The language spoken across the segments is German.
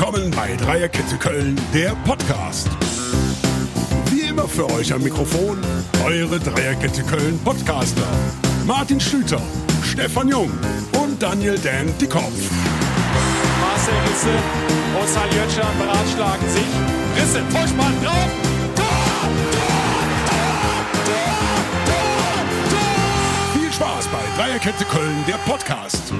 Willkommen bei Dreierkette Köln, der Podcast. Wie immer für euch am Mikrofon eure Dreierkette Köln Podcaster. Martin Schlüter, Stefan Jung und Daniel Dan Dickhoff. Marcel Risse und Saljötscher beratschlagen sich. Risse, Vorspann drauf. Tor, Tor, Tor. Viel Spaß bei Dreierkette Köln, der Podcast.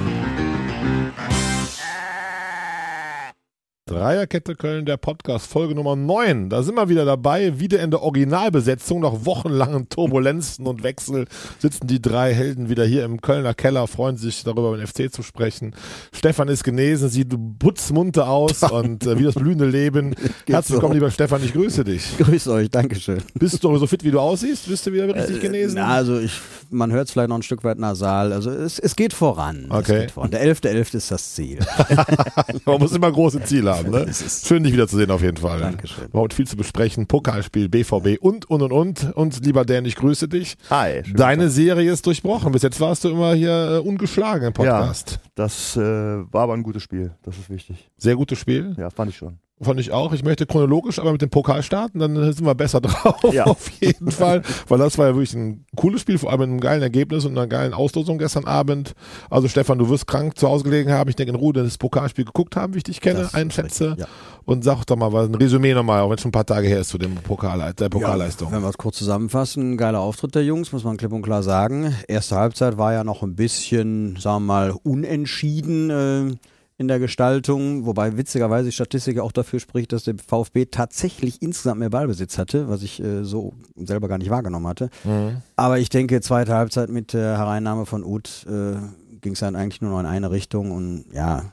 Dreierkette Köln, der Podcast, Folge Nummer 9. Da sind wir wieder dabei, wieder in der Originalbesetzung. Nach wochenlangen Turbulenzen und Wechsel sitzen die drei Helden wieder hier im Kölner Keller, freuen sich darüber, über den FC zu sprechen. Stefan ist genesen, sieht putzmunter aus und äh, wie das blühende Leben. Herzlich willkommen, lieber Stefan, ich grüße dich. Grüß euch, Dankeschön. Bist du so fit, wie du aussiehst? Bist du wieder richtig Äh, genesen? Na, also ich, man hört es vielleicht noch ein Stück weit nasal. Also es, es geht voran. Es Okay. geht voran. Der 11.11. ist das Ziel. Man muss immer große Ziele haben. Ne? Das ist- Schön, dich wiederzusehen auf jeden Fall. Dankeschön. Wir haben heute viel zu besprechen. Pokalspiel, BVB und, und, und, und. Und lieber Dan, ich grüße dich. Hi. Deine Tag. Serie ist durchbrochen. Bis jetzt warst du immer hier äh, ungeschlagen im Podcast. Das äh, war aber ein gutes Spiel. Das ist wichtig. Sehr gutes Spiel. Ja, fand ich schon. Fand ich auch. Ich möchte chronologisch aber mit dem Pokal starten, dann sind wir besser drauf. Ja. Auf jeden Fall. Weil das war ja wirklich ein cooles Spiel, vor allem mit einem geilen Ergebnis und einer geilen Auslosung gestern Abend. Also Stefan, du wirst krank zu Hause gelegen haben. Ich denke in Ruhe das Pokalspiel geguckt haben, wie ich dich kenne, Das einschätze. ja. Und sag doch mal was, ein Resümee nochmal, auch wenn es schon ein paar Tage her ist zu dem Pokal, der Pokalleistung. Wenn wir es kurz zusammenfassen, geiler Auftritt der Jungs, muss man klipp und klar sagen. Erste Halbzeit war ja noch ein bisschen, sagen wir mal, unentschieden äh, in der Gestaltung, wobei witzigerweise die Statistik auch dafür spricht, dass der VfB tatsächlich insgesamt mehr Ballbesitz hatte, was ich äh, so selber gar nicht wahrgenommen hatte. Aber ich denke, zweite Halbzeit mit der Hereinnahme von Uth äh, ging es dann eigentlich nur noch in eine Richtung und ja,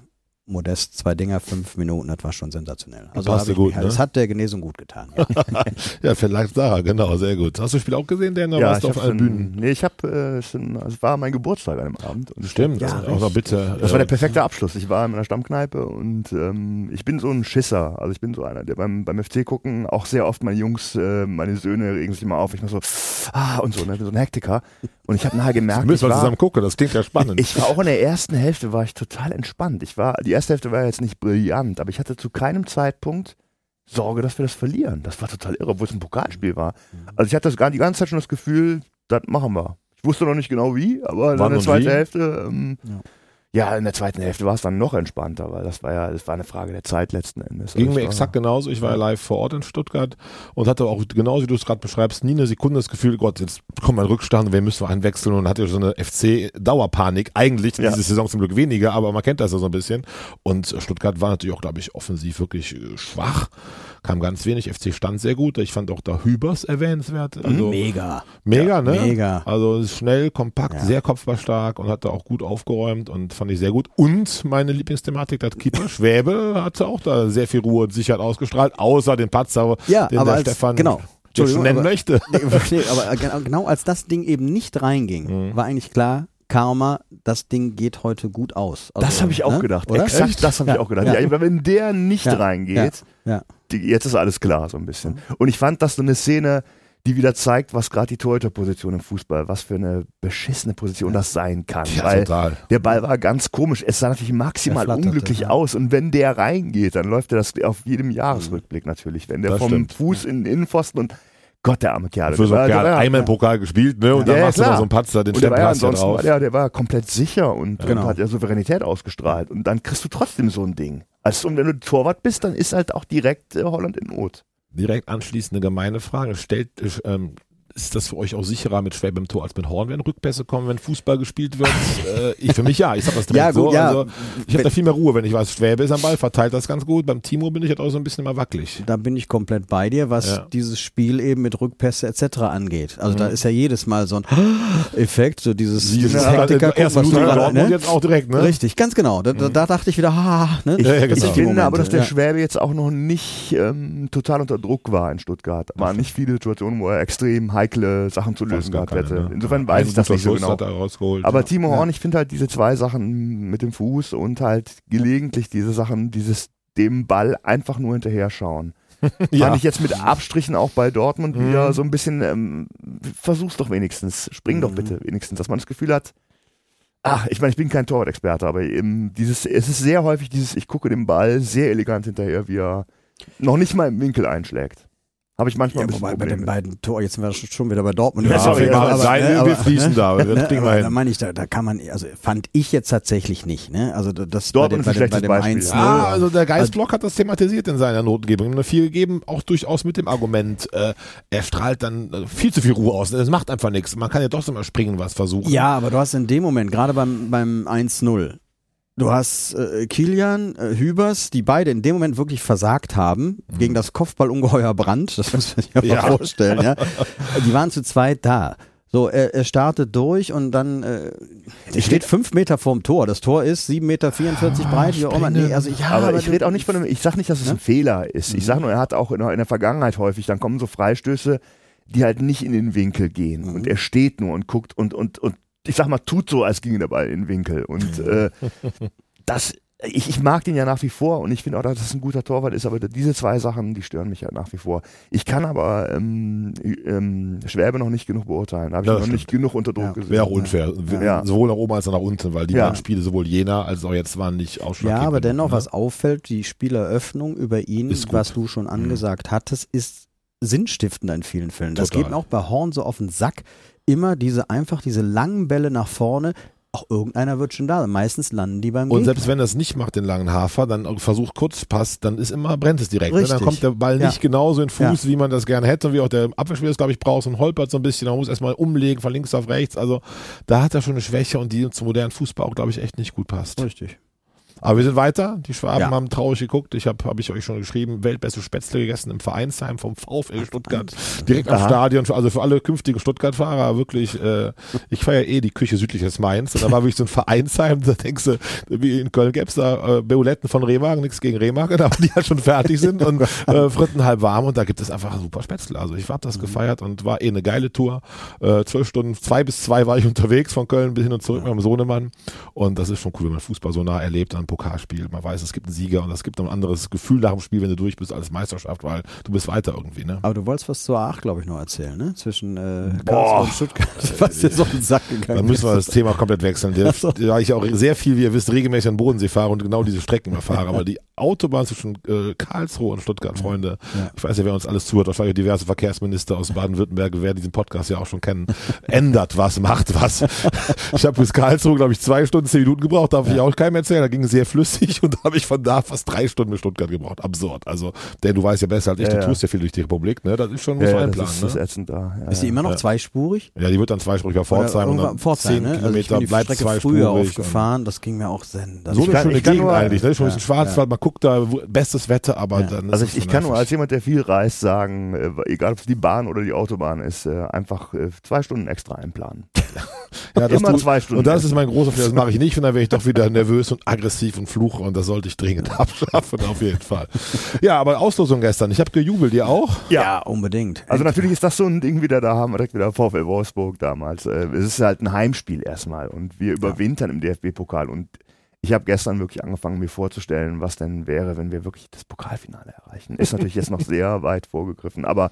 Modest, zwei Dinger, fünf Minuten, das war schon sensationell. Also Passte ich gut, mich- ne? Das hat der Genesung gut getan. Ja. Ja, vielleicht Sarah, genau, sehr gut. Hast du das Spiel auch gesehen, Dan? Da warst du auf allen Bühnen. Nee, ich habe, äh, es war mein Geburtstag an dem Abend. Und Stimmt, Ja, auch noch bitte. Das war äh, der perfekte Abschluss. Ich war in einer Stammkneipe und ähm, ich bin so ein Schisser. Also ich bin so einer, der beim, beim FC gucken auch sehr oft meine Jungs, äh, meine Söhne regen sich immer auf. Ich mach so, ah, und so, ne? Ich bin so ein Hektiker. Und ich habe nachher gemerkt, müssen ich wir war, zusammen gucken, das klingt ja spannend. ich war auch in der ersten Hälfte war ich total entspannt. Ich war, die erste Hälfte war jetzt nicht brillant, aber ich hatte zu keinem Zeitpunkt Sorge, dass wir das verlieren. Das war total irre, obwohl es ein Pokalspiel war. Also ich hatte das gar die ganze Zeit schon das Gefühl, das machen wir. Ich wusste noch nicht genau wie, aber in der zweiten? Hälfte, ähm, Ja. Ja. in der zweiten Hälfte war es dann noch entspannter, weil das war ja, das war eine Frage der Zeit letzten Endes. Ging Also mir war- exakt genauso. Ich war ja live vor Ort in Stuttgart und hatte auch, genauso wie du es gerade beschreibst, nie eine Sekunde das Gefühl, Gott, jetzt kommt ein Rückstand, wen müssen wir einwechseln und hatte so eine FC-Dauerpanik. Eigentlich Ja. diese Saison zum Glück weniger, aber man kennt das ja so ein bisschen. Und Stuttgart war natürlich auch, glaube ich, offensiv wirklich äh, schwach. Kam ganz wenig. FC stand sehr gut. Ich fand auch da Hübers erwähnenswert. Also, Mega. Mega, ne? Mega. Also schnell, kompakt, Ja. sehr kopfballstark und hat da auch gut aufgeräumt und fand ich sehr gut. Und meine Lieblingsthematik, der Keeper Schwäbe hatte auch da sehr viel Ruhe und Sicherheit ausgestrahlt, außer den Patzer, Ja, den aber der als- Stefan genau. schon nennen aber- möchte. Nee, aber genau, genau als das Ding eben nicht reinging, Mhm. war eigentlich klar, Karma, das Ding geht heute gut aus. Also, Das habe ich auch ne? gedacht. Oder? Exakt, Echt? das habe ich Ja, auch gedacht. ja. Ja. wenn der nicht Ja, reingeht, Ja. die, jetzt ist alles klar so ein bisschen. Und ich fand das so eine Szene, die wieder zeigt, was gerade die Torhüterposition im Fußball, was für eine beschissene Position das sein kann. Ja, weil total. der Ball war ganz komisch. Es sah natürlich maximal unglücklich ja. aus. Und wenn der reingeht, dann läuft er das auf jedem Jahresrückblick natürlich. Wenn der Das vom stimmt. Fuß in den Innenphosten und Gott, der arme Kerl. Für so einen Kerl einmal im Pokal gespielt, ne? Und dann Ja, ja, machst du noch klar. so einen Patzer, den und der war Stempel ja hast du drauf. war der, der war komplett sicher und, Genau. und hat ja Souveränität ausgestrahlt. Und dann kriegst du trotzdem so ein Ding. Also, und wenn du Torwart bist, dann ist halt auch direkt äh, Holland in Not. Direkt anschließend eine gemeine Frage. Stellt, ähm, ist das für euch auch sicherer mit Schwäbe im Tor als mit Horn, wenn Rückpässe kommen, wenn Fußball gespielt wird? äh, ich für mich ja, ich sag das direkt Ja, gut, so. ja. Also, ich habe da viel mehr Ruhe, wenn ich weiß, Schwäbe ist am Ball, verteilt das ganz gut. Beim Timo bin ich halt auch so ein bisschen immer wackelig. Da bin ich komplett bei dir, was Ja. dieses Spiel eben mit Rückpässe etc. angeht. Also Mhm. da ist ja jedes Mal so ein Effekt, so dieses, dieses Ja, Hektiker, erst was du Dortmund, ne? jetzt auch direkt, ne? Richtig, ganz genau. Da, da, da dachte ich wieder, ha, ne? Ich, Ja, ja, ich genau. die finde aber, Momente, dass der ja. Schwäbe jetzt auch noch nicht ähm, total unter Druck war in Stuttgart. Waren nicht viele Situationen, wo er extrem heikle Sachen zu lösen gehabt keine, hätte. ne? Insofern weiß ich das nicht so genau. Er. Aber ja. Timo Horn, ich finde halt diese zwei Sachen mit dem Fuß und halt gelegentlich diese Sachen, dieses dem Ball einfach nur hinterher schauen. ja. Fand ich jetzt mit Abstrichen auch bei Dortmund Mhm. wieder so ein bisschen, ähm, versuch's doch wenigstens, spring doch Mhm. bitte wenigstens, dass man das Gefühl hat, Ach, ich meine, ich bin kein Torwart-Experte, aber eben dieses, es ist sehr häufig dieses, ich gucke dem Ball sehr elegant hinterher, wie er noch nicht mal im Winkel einschlägt. Habe ich manchmal Ja, ein bisschen wobei bei Probleme den mit. beiden Tor, jetzt sind wir schon wieder bei Dortmund. Ja, Ja, sorry, wir ja, machen aber- sein, ne, wir aber- fließen da. Das Ne, kriegen wir aber da hin. meine ich, da, da kann man, also fand ich jetzt tatsächlich nicht, ne? Also das Dortmund bei, dem- bei, dem- bei dem schlechtes Beispiel. 1 Ah, also der Geistblock hat das thematisiert in seiner Notengebung. Eine 4 gegeben, auch durchaus mit dem Argument, äh, er strahlt dann äh, viel zu viel Ruhe aus. Es macht einfach nichts. Man kann ja doch mal springen, was versuchen. Ja, aber du hast in dem Moment, gerade beim, beim 1-0, du hast äh, Kilian, äh, Hübers, die beide in dem Moment wirklich versagt haben gegen das Kopfballungeheuer Brand, das muss man sich mal Ja. vorstellen, ja. Die waren zu zweit da. So, er, er startet durch und dann äh, er steht fünf Meter vorm Tor. Das Tor ist 7,44 Meter breit. Wie auch immer. Nee, also ja, aber ich du- rede auch nicht von einem, ich sage nicht, dass es Ne? ein Fehler ist. Ich sage nur, er hat auch in, der- in der Vergangenheit häufig, dann kommen so Freistöße, die halt nicht in den Winkel gehen. Mhm. Und er steht nur und guckt und, und, und ich sag mal, tut so, als ginge der Ball in den Winkel. Und äh, das, ich, ich mag den ja nach wie vor und ich finde auch, dass es ein guter Torwart ist, aber diese zwei Sachen, die stören mich ja nach wie vor. Ich kann aber ähm, ähm, Schwäbe noch nicht genug beurteilen. Da habe ich Ja, noch das nicht genug unter Druck Ja. gesehen. Wäre auch unfair. Ja. Sowohl nach oben als auch nach unten, weil die Ja. beiden Spiele, sowohl Jena als auch jetzt waren nicht ausschlaggebend. Ja, aber dennoch, ne? was auffällt, die Spieleröffnung über ihn, was du schon angesagt hattest, ist sinnstiftend in vielen Fällen. Das Total. geht mir auch bei Horn so auf den Sack. Immer diese einfach diese langen Bälle nach vorne. Auch irgendeiner wird schon da. sein. Meistens landen die beim Und Gegner. selbst wenn es nicht macht, den langen Hafer, dann versucht Kurzpass, dann ist immer, brennt es direkt. Ne? Dann kommt der Ball Ja. nicht genauso in Fuß, Ja. wie man das gerne hätte und wie auch der Abwehrspieler es, glaube ich, braucht und holpert so ein bisschen. Man muss erstmal umlegen von links auf rechts. Also da hat er schon eine Schwäche und die zum modernen Fußball auch, glaube ich, echt nicht gut passt. Richtig. Aber wir sind weiter. Die Schwaben Ja. haben traurig geguckt. Ich habe, habe ich euch schon geschrieben, weltbeste Spätzle gegessen im Vereinsheim vom VfL Stuttgart. Direkt am. Stadion. Also für alle künftigen Stuttgart-Fahrer wirklich, äh, ich feiere eh die Küche südlich des Mainz. Und da war wirklich so ein Vereinsheim. Da denkst du, wie in Köln gäbe es da äh, Beuletten von Remagen, nichts gegen Remagen, aber die halt schon fertig sind und äh, Fritten halb warm. Und da gibt es einfach super Spätzle. Also ich habe das gefeiert und war eh eine geile Tour. Äh, zwölf Stunden, zwei bis zwei war ich unterwegs von Köln bis hin und zurück mit meinem Sohnemann. Und das ist schon cool, wenn man Fußball so nah erlebt, ein Pokalspiel. Man weiß, es gibt einen Sieger und es gibt ein anderes Gefühl nach dem Spiel, wenn du durch bist als Meisterschaft, weil du bist weiter irgendwie, ne? Aber du wolltest was zur A8, glaube ich, noch erzählen, ne? Zwischen äh. Karlsruhe und Stuttgart. Was dir so auf den Sack gegangen Dann müssen wir das Thema komplett wechseln. Der, so. Da ich auch sehr viel, wie ihr wisst, regelmäßig an den Bodensee fahre und genau diese Strecken immer fahre. Aber die Autobahn zwischen äh, Karlsruhe und Stuttgart, Freunde, Ja. ich weiß ja, wer uns alles zuhört, wahrscheinlich diverse Verkehrsminister aus Baden-Württemberg, wer diesen Podcast ja auch schon kennen, ändert was, macht was. Ich habe bis Karlsruhe, glaube ich, zwei Stunden, zehn Minuten gebraucht, darf ich auch keinem erzählen. Da ging es sehr flüssig und da habe ich von da fast drei Stunden bis Stuttgart gebraucht. Absurd. Also, denn du weißt ja besser als ich, Ja, du ja. tust ja viel durch die Republik, ne? Das ist schon, muss Ja, man einplanen. das ist, das ist ne? ätzend da. Ja, Ist die immer noch Ja. zweispurig? Ja, die wird dann zweispurig bei Pforzheim und dann Pforzheim, zehn ne? Also Kilometer die bleibt Strecke zweispurig. früher aufgefahren, das ging mir auch sen. Das So eine schöne Gegend eigentlich, ne? Schon ein Ja, bisschen Schwarzwald, man guckt da, bestes Wetter, aber Ja. dann ist Also es ich, ich kann nur als jemand, der viel reist, sagen, äh, egal ob es die Bahn oder die Autobahn ist, äh, einfach äh, zwei Stunden extra einplanen. Ja, das immer tu- zwei Stunden Und das ist mein großer Fehler, das mache ich nicht und dann werde ich doch wieder nervös und aggressiv und fluche und das sollte ich dringend abschaffen, auf jeden Fall. Ja, aber Auslosung gestern, ich habe gejubelt, ihr auch? ja. unbedingt. Also natürlich ist das so ein Ding wieder, da haben wir direkt wieder VfL Wolfsburg damals. Äh, Es ist halt ein Heimspiel erstmal und wir überwintern im DFB-Pokal und ich habe gestern wirklich angefangen, mir vorzustellen, was denn wäre, wenn wir wirklich das Pokalfinale erreichen. Ist natürlich jetzt noch sehr weit vorgegriffen, aber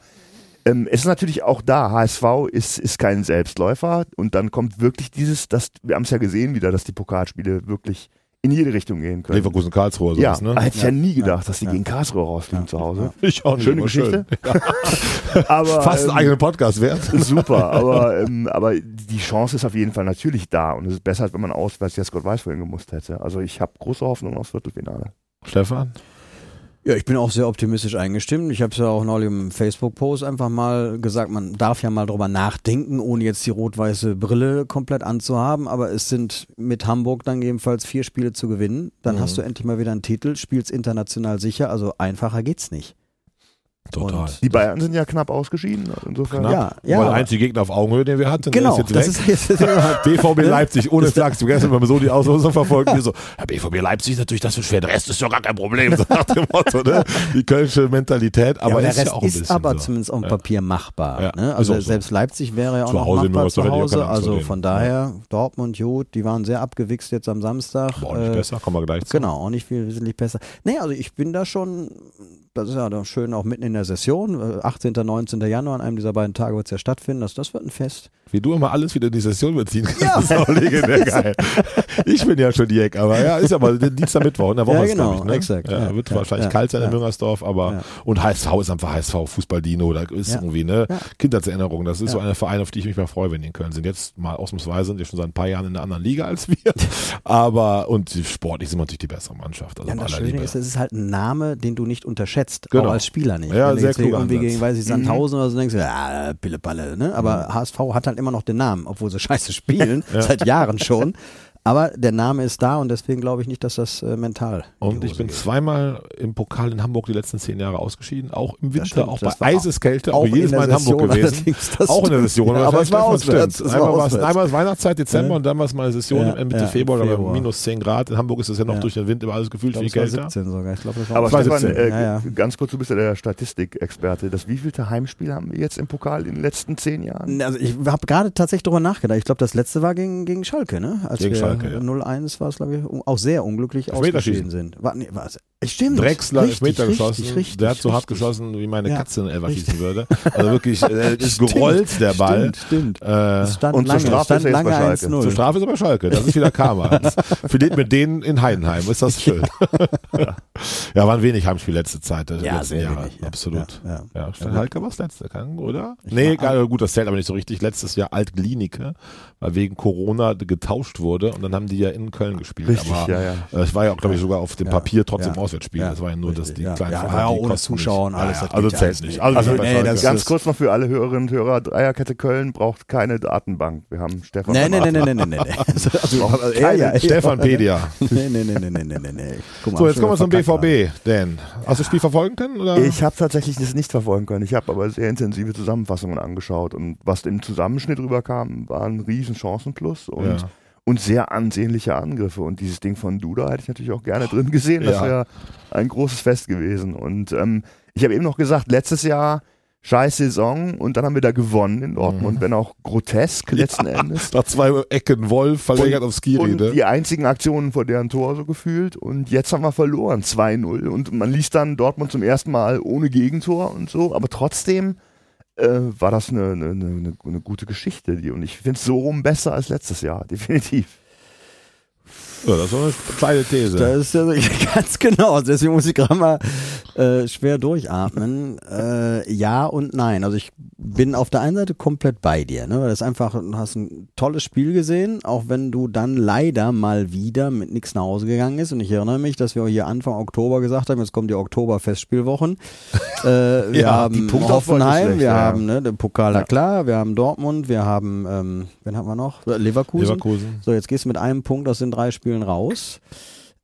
ähm, es ist natürlich auch da, HSV ist, ist kein Selbstläufer und dann kommt wirklich dieses, das, wir haben es ja gesehen wieder, dass die Pokalspiele wirklich in jede Richtung gehen können. Leverkusen, Karlsruhe, ja, sowas, ne? hätte ich ja, Ja. nie gedacht, dass die Ja. gegen Karlsruhe rausfliegen Ja. zu Hause. Ich auch nicht, Schöne aber schön. Geschichte. aber, Fast einen ähm, eigenen Podcast wert. Super, aber, ähm, aber die Chance ist auf jeden Fall natürlich da und es ist besser, als wenn man auswärts jetzt Gott weiß wohin gemusst hätte. Also ich habe große Hoffnung aufs Viertelfinale. Stefan? Ja, ich bin auch sehr optimistisch eingestimmt. Ich habe es ja auch neulich im Facebook-Post einfach mal gesagt, man darf ja mal drüber nachdenken, ohne jetzt die rot-weiße Brille komplett anzuhaben. Aber es sind mit Hamburg dann jedenfalls vier Spiele zu gewinnen. Dann Mhm. hast du endlich mal wieder einen Titel, spielst international sicher. Also einfacher geht's nicht. Total. Und- Die Bayern sind ja knapp ausgeschieden. Insofern. Knapp. Ja, ja. Weil der einzige Gegner auf Augenhöhe, den wir hatten, Genau, das ist jetzt ist weg. jetzt BVB Leipzig, ohne Flachs. Du gestern beim so die Auslosung verfolgt, mir so, ja, BVB Leipzig ist natürlich das für schwer, der Rest ist ja gar kein Problem, so nach dem Motto, ne? Die kölsche Mentalität, aber, ja, aber der ist Rest ja auch ein ist bisschen aber so. zumindest auf dem Ja. Papier machbar. Ja, ne? ist Also auch so. selbst Leipzig wäre ja auch Zu noch Hause machbar zu auch Hause. Also von daher, Dortmund, gut, die waren sehr abgewichst jetzt am Samstag. Boah, nicht Äh, besser, kommen wir gleich zu. Genau, auch nicht viel wesentlich besser. Nee, also ich bin da schon, das ist ja doch schön auch mitten in der Session, äh, 18. 19. Januar, an einem dieser beiden Tage wird es ja stattfinden, das, das wird ein Fest. Wie du immer alles wieder in die Session beziehen kannst, ja. ist auch legendär geil. Ich bin ja schon Jack, aber ja, ist aber Dienstag, Mittwoch in der Woche, Ja, ist, genau, glaub ich, ne? exakt. Ja, Ja, wird ja, wahrscheinlich ja, kalt sein in ja. Müngersdorf, aber Ja. und HSV ist einfach HSV, Fußball-Dino, da ist Ja. irgendwie, ne? Ja. Kindheitserinnerung. Das ist so Ja. eine Verein, auf die ich mich mal freue, wenn die in Köln sind. Jetzt mal ausnahmsweise sind die schon seit ein paar Jahren in einer anderen Liga als wir. aber, und die sportlich sind wir natürlich die bessere Mannschaft. Also Ja, das Schöne Liebe. ist, es ist halt ein Name, den du nicht unterschätzt, Genau. auch als Spieler nicht. Ja, Wenn du sehr jetzt kluger irgendwie gegen, weiß ich, Sandhausen oder so denkst, du, ja, Pillepalle, ne? Aber HSV hat halt immer noch den Namen, obwohl sie scheiße spielen, seit Jahren schon. Aber der Name ist da und deswegen glaube ich nicht, dass das äh, mental. Und ich bin geht. zweimal im Pokal in Hamburg die letzten zehn Jahre ausgeschieden, auch im Winter, stimmt, auch bei Eiseskälte, auch, auch jedes in Mal in der Hamburg gewesen. Auch in der. Session. Ja, aber es war auswärts, es Einmal, war einmal ist Weihnachtszeit, Dezember Ja. und dann war es mal eine Session Ja, Ende ja, Februar, da war Februar. minus 10 Grad. In Hamburg ist es ja noch Ja. durch den Wind immer alles gefühlt Ich viel kälter. 17 sogar. Ich glaube, das war Aber Stefan, 17, äh, ja, ja. ganz kurz, du bist ja der Statistikexperte. Das wievielte Heimspiel haben wir jetzt im Pokal in den letzten zehn Jahren? Also ich habe gerade tatsächlich drüber nachgedacht. Ich glaube, das letzte war gegen, gegen Schalke, ne? Als Gegen wir Schalke, ja. 0-1 war es, glaube ich, auch sehr unglücklich ausgeschieden sind. War, nee, war stimmt. Drexler Richtig, Elfmeter richtig, geschossen. Richtig, der hat so hart geschossen, wie meine Ja. Katze einen Elfer schießen würde. Also wirklich, äh, ist gerollt der Ball. Stimmt, stimmt. Äh, Es stand und zur lange, Strafe es stand ist er jetzt bei Schalke. 1-0. Zur Strafe ist aber Schalke. Das ist wieder Karma. Verliert mit denen in Heidenheim. Ist das schön. ja, waren wenig Heimspiele letzte Zeit. äh, Ja, letzten Jahre. wenig, ja. Absolut. Ja, ja. Ja, Schalke war das letzte, oder? Ich nee, gar- gut, das zählt aber nicht so richtig. Letztes Jahr Altklinike, weil wegen Corona getauscht wurde und dann haben die ja in Köln gespielt. Richtig, aber ja, ja. äh, es war ja auch, glaube ich, sogar auf dem Ja, Papier trotzdem ja, Auswärtsspiel. ja, das war ja nur, dass richtig, die ja. kleinen Ja, ja ohne Zuschauer und alles, das also zählt nicht. Also, Also, nee, das Ganz kurz noch für alle Hörerinnen und Hörer, Dreierkette Köln braucht keine Datenbank. Wir haben Stefan Nee, nee, nee, Berater. nee, nee, nee, nee. Also, also, also, ja, ja, Stefan Pedia. Nee, nee, nee, nee, nee, nee, nee, mal, So, jetzt kommen wir zum BVB, Dan. Hast du das Spiel verfolgen können? Oder? Ich habe tatsächlich das nicht verfolgen können. Ich habe aber sehr intensive Zusammenfassungen angeschaut und was im Zusammenschnitt rüberkam, war ein riesen Chancenplus und, Ja. Und sehr ansehnliche Angriffe. Und dieses Ding von Duda hätte ich natürlich auch gerne drin gesehen. Das Ja. wäre ein großes Fest gewesen. Und ähm, ich habe eben noch gesagt, letztes Jahr scheiß Saison und dann haben wir da gewonnen in Dortmund, wenn auch grotesk letzten Endes. Nach zwei Ecken Wolf verlängert auf Skiri, und ne? die einzigen Aktionen vor deren Tor so gefühlt. Und jetzt haben wir verloren, 2-0. Und man liest dann Dortmund zum ersten Mal ohne Gegentor und so. Aber trotzdem äh, war das eine, eine, eine, eine gute Geschichte. Die, und ich finde es so rum besser als letztes Jahr, definitiv. Ja, das ist eine kleine These. Das ist ja ganz genau. Deswegen muss ich gerade mal äh, schwer durchatmen. Äh, ja und nein. Also ich bin auf der einen Seite komplett bei dir, ne? Weil das einfach, du hast ein tolles Spiel gesehen, auch wenn du dann leider mal wieder mit nichts nach Hause gegangen ist. Und ich erinnere mich, dass wir hier Anfang Oktober gesagt haben, jetzt kommen die Oktober-Festspielwochen. äh, wir Ja, haben Hoffenheim, schlecht, wir ja. haben ne, den Pokal. Ja. klar, wir haben Dortmund, wir haben, ähm, wen haben wir noch? Leverkusen. Leverkusen. So, jetzt gehst du mit einem Punkt aus den drei Spielen raus.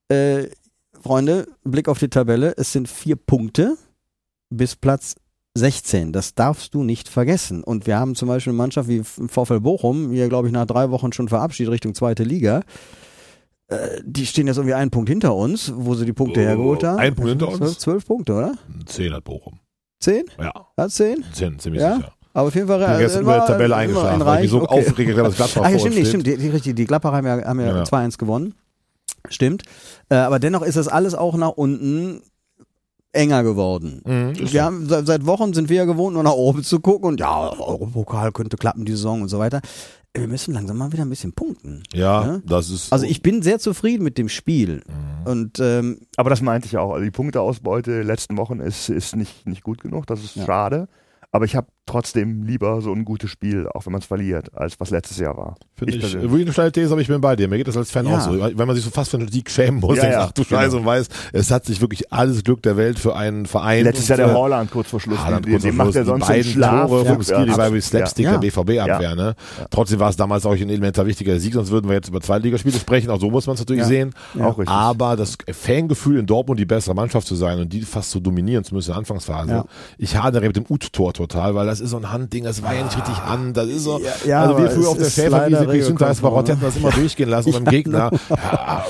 Äh, Freunde, Blick auf die Tabelle. Es sind vier Punkte bis Platz 16. Das darfst du nicht vergessen. Und wir haben zum Beispiel eine Mannschaft wie VfL Bochum, hier glaube ich nach drei Wochen schon verabschiedet Richtung zweite Liga. Äh, Die stehen jetzt irgendwie einen Punkt hinter uns, wo sie die Punkte Oh, hergeholt haben. ein Punkt hinter uns? Zwölf, zwölf Punkte, oder? Zehn hat Bochum. Zehn? Ja, Hat zehn? zehn, ziemlich Ja? sicher. Aber auf jeden Fall. Ich bin äh, war über der Tabelle eingeschlafen, ein weil mich so okay. aufgeregt habe, dass Gladbach Ach ja, vor stimmt, stimmt. Die, die, richtig, die Gladbach haben ja, haben ja, Ja. 2-1 gewonnen. Stimmt. Äh, aber dennoch ist das alles auch nach unten enger geworden. Mhm, Wir so. haben, seit, seit Wochen sind wir ja gewohnt, nur nach oben zu gucken und ja, Europokal könnte klappen die Saison und so weiter. Wir müssen langsam mal wieder ein bisschen punkten. Ja, Ja? das ist. Also ich bin sehr zufrieden mit dem Spiel. Mhm. Und ähm, Aber das meinte ich auch. Also die Punkteausbeute letzten Wochen ist, ist nicht, nicht gut genug. Das ist Ja. schade. Aber ich habe trotzdem lieber so ein gutes Spiel, auch wenn man es verliert, als was letztes Jahr war. Finde ich, wirklich eine steile These, aber ich bin bei dir. Mir geht das als Fan Ja. auch so. Wenn man sich so fast für einen Sieg schämen muss, Ja, ja, ach du genau. Scheiße und weiß, es hat sich wirklich alles Glück der Welt für einen Verein. Letztes Jahr der äh, Holland kurz vor Schluss. Haaland kurz vor macht Schluss, er die sonst beiden im Schlaf. Tore vom Skiri Ja, war wie Slapstick Ja. der BVB-Abwehr. Ne? Trotzdem war es damals auch ein elementar wichtiger Sieg, sonst würden wir jetzt über Zweitligaspiele sprechen. Auch so muss man es natürlich Ja. sehen. Ja. Auch richtig. Aber das Fangefühl in Dortmund die bessere Mannschaft zu sein und die fast zu dominieren, zumindest in der Anfangsphase. Ja. Ich hadere mit dem Ut-Tor total, weil das ist so ein Handding, das war ja nicht richtig an. Das ist so, Ja, ja, also wir früher auf der Schäferwiese, leider kriegst du das Regelkonform, Barott hätten das immer durchgehen lassen beim Ja, Gegner. Ja,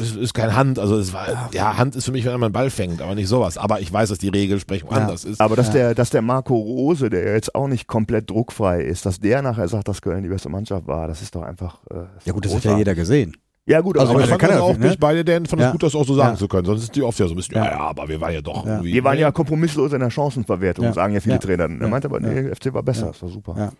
es ist kein Hand, also es war, ja, Hand ist für mich, wenn man einen Ball fängt, aber nicht sowas. Aber ich weiß, dass die Regelsprechung Ja. anders ist. Aber dass, Ja. der, dass der Marco Rose, der ja jetzt auch nicht komplett druckfrei ist, dass der nachher sagt, dass Köln die beste Mannschaft war, das ist doch einfach. Äh, ja gut, das hat ja jeder gesehen. Ja, gut, Also aber ich kann ja auch ne? nicht bei dir, denn fand es Ja. gut, das auch so sagen Ja. zu können. Sonst ist die oft ja so ein bisschen, Ja. ja, ja, aber wir waren ja doch Ja. wir waren ne? ja kompromisslos in der Chancenverwertung, Ja. sagen ja viele Ja. Trainer. Er Ja. meinte aber, nee, FC war besser, Ja. das war super.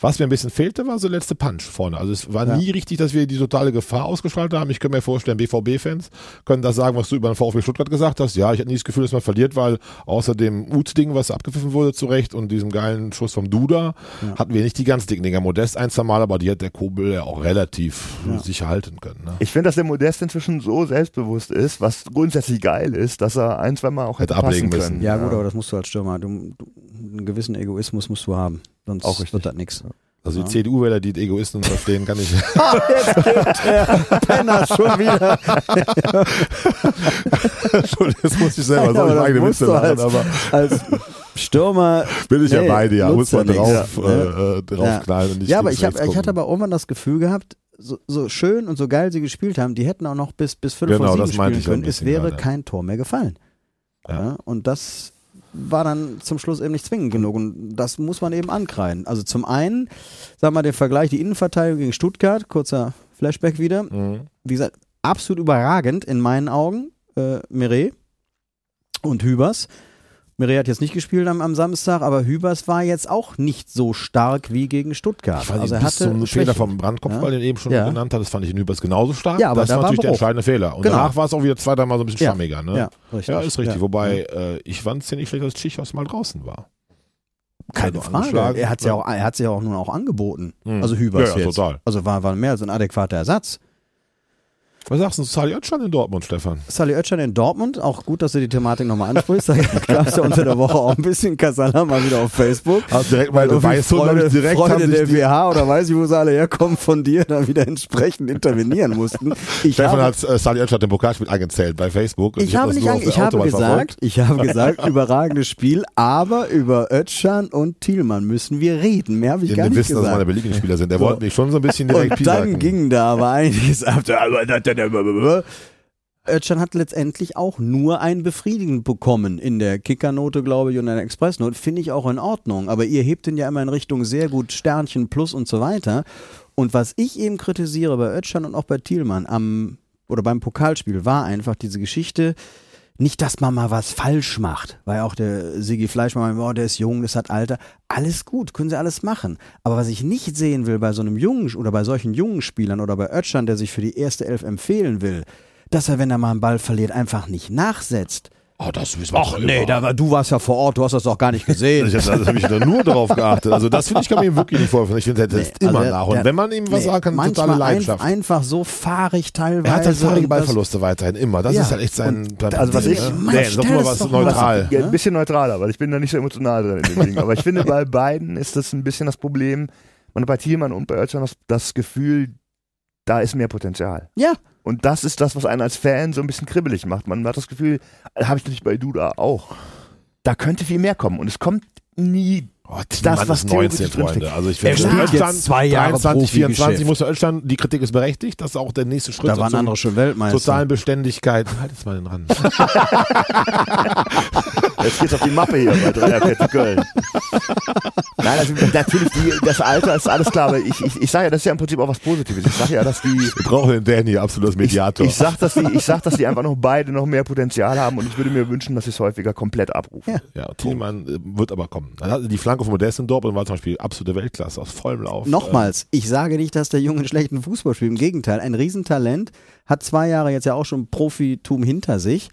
Ja. Was mir ein bisschen fehlte, war so der letzte Punch vorne. Also es war Ja. nie richtig, dass wir die totale Gefahr ausgeschaltet haben. Ich kann mir vorstellen, BVB-Fans können das sagen, was du über den VfB Stuttgart gesagt hast. Ja, ich hatte nie das Gefühl, dass man verliert, weil außer dem Ut-Ding, was abgepfiffen wurde zu Recht und diesem geilen Schuss vom Duda, hatten wir nicht die ganz dicken Dinger. Modest ein, zwei Mal, aber die hat der Kobel ja auch relativ sicher halten können. Ne? Ich finde, dass der Modest inzwischen so selbstbewusst ist, was grundsätzlich geil ist, dass er ein, zwei Mal auch Hätte hätte passen ablegen können. müssen. Ja, gut, aber das musst du als Stürmer. Du, du, einen gewissen Egoismus musst du haben. Sonst Auch richtig. wird das nichts. Also die CDU-Wähler, die Egoisten verstehen, kann ich. Penner schon wieder. Entschuldigung, jetzt muss ich selber Ja, so das eigene Witze machen, als- aber Als Stürmer. bin ich ja Nee, beide, ja, muss man ja drauf, nix, äh, ja. äh, draufknallen nicht Ja, aber ich, hab, ich hatte aber irgendwann das Gefühl gehabt, so, so schön und so geil sie gespielt haben, die hätten auch noch bis, bis 5 Genau, vor 7 das meinte spielen ja können. Es wäre gerade. kein Tor mehr gefallen. Ja. Ja. und das war dann zum Schluss eben nicht zwingend genug. Und das muss man eben ankreiden. Also zum einen, sagen wir mal, den Vergleich, die Innenverteidigung gegen Stuttgart, kurzer Flashback wieder. Mhm. Wie gesagt, absolut überragend in meinen Augen. Äh, Meret und Hübers. Meret hat jetzt nicht gespielt am, am Samstag, aber Hübers war jetzt auch nicht so stark wie gegen Stuttgart. Ich fand also er bis zum hatte Fehler vom Brandkopfball, Ja. den eben schon Ja. genannt hat, das fand ich in Übers genauso stark. Ja, aber das da war natürlich der entscheidende Fehler. Und Genau. danach war es auch wieder zwei, dreimal so ein bisschen Ja. schwammiger. Ne? Ja, richtig. Ja, ist richtig. Ja. Wobei, äh, ich fand es ja nicht schlecht, dass Tschichos mal draußen war. Keine Also Frage. Er hat ja auch, er hat sich ja auch nun auch angeboten. Mhm. Also Hübers Ja, ja, jetzt. total. Also war, war mehr als ein adäquater Ersatz. Was sagst du zu Sali Özcan in Dortmund, Stefan? Sally Oetschan in Dortmund, auch gut, dass du die Thematik nochmal ansprichst. Da gab es ja unter der Woche auch ein bisschen Kasala mal wieder auf Facebook. Also direkt mal Irgendwie weißt ich, direkt Freunde haben der WH oder weiß ich, wo sie alle herkommen, von dir da wieder entsprechend intervenieren mussten. Ich Stefan habe, hat äh, Sali Özcan den Pokalspiel angezählt bei Facebook. ich hab habe das nicht an, ich habe gesagt, verfolgt. ich habe gesagt, überragendes Spiel, aber über Ötschan und Thielmann müssen wir reden. Mehr habe ich In gar nicht Wissen, dass es meine gesagt. Spieler sind. Der So. wollte mich schon so ein bisschen direkt Und dann ging da aber einiges ab. Özcan hat letztendlich auch nur ein Befriedigend bekommen in der Kickernote, glaube ich, und in der Expressnote. Finde ich auch in Ordnung. Aber ihr hebt ihn ja immer in Richtung sehr gut Sternchen plus und so weiter. Und was ich eben kritisiere bei Özcan und auch bei Thielmann am oder beim Pokalspiel war einfach diese Geschichte, nicht, dass man mal was falsch macht, weil auch der Sigi Fleischmann, oh, der ist jung, das hat Alter. Alles gut, können sie alles machen. Aber was ich nicht sehen will bei so einem jungen oder bei solchen jungen Spielern oder bei Ötschern, der sich für die erste Elf empfehlen will, dass er, wenn er mal einen Ball verliert, einfach nicht nachsetzt. Oh, das wissen wir Ach nee, da, war- du warst ja vor Ort, du hast das doch gar nicht gesehen. Ich habe hab ich da nur darauf geachtet. Also das finde ich, kann man ihm wirklich nicht vorwerfen. Ich finde, er setzt Nee, immer also nach. der- Und wenn man ihm was Nee, sagen kann, manchmal totale Leidenschaft. Ein, einfach so fahrig teilweise. er hat halt fahrige und das- Ballverluste weiterhin immer. Das Ja. ist halt echt sein. Und sein also was ich- ne? Mann, Nee, sag mal was neutral. Ja, ne? ein bisschen neutraler, weil ich bin da nicht so emotional drin in dem Ding. Aber ich finde, bei beiden ist das ein bisschen das Problem. Man hat bei Thielmann und bei Özcan das, das Gefühl, da ist mehr Potenzial. Ja. Und das ist das, was einen als Fan so ein bisschen kribbelig macht. Man hat das Gefühl, habe ich natürlich bei Duda auch. Da könnte viel mehr kommen. Und es kommt nie. Oh, Das, was ist 19, theoretisch Freunde. Also ich finde, jetzt zwei Jahre 23, 24 Profigeschäft. muss der Ölstand, die Kritik ist berechtigt, das ist auch der nächste Schritt Da waren zur andere schon Weltmeister. totalen Beständigkeit. Halt jetzt mal den Rand. Jetzt geht's auf die Mappe hier bei Dreierkette Köln. Nein, also natürlich, die, das Alter ist alles klar, aber ich, ich, ich sage ja, das ist ja im Prinzip auch was Positives. Ich sage ja, dass die. Wir brauchen den Danny, absolut als Mediator. Ich sag, dass die, ich sag, dass die einfach noch beide noch mehr Potenzial haben und ich würde mir wünschen, dass sie es häufiger komplett abrufen. Ja. ja, Thielmann äh, wird aber kommen. Also Die Flanke von Modest in Dortmund war zum Beispiel absolute Weltklasse aus vollem Lauf. Nochmals, ich sage nicht, dass der Junge einen schlechten Fußball spielt. Im Gegenteil, ein Riesentalent, hat zwei Jahre jetzt ja auch schon Profitum hinter sich.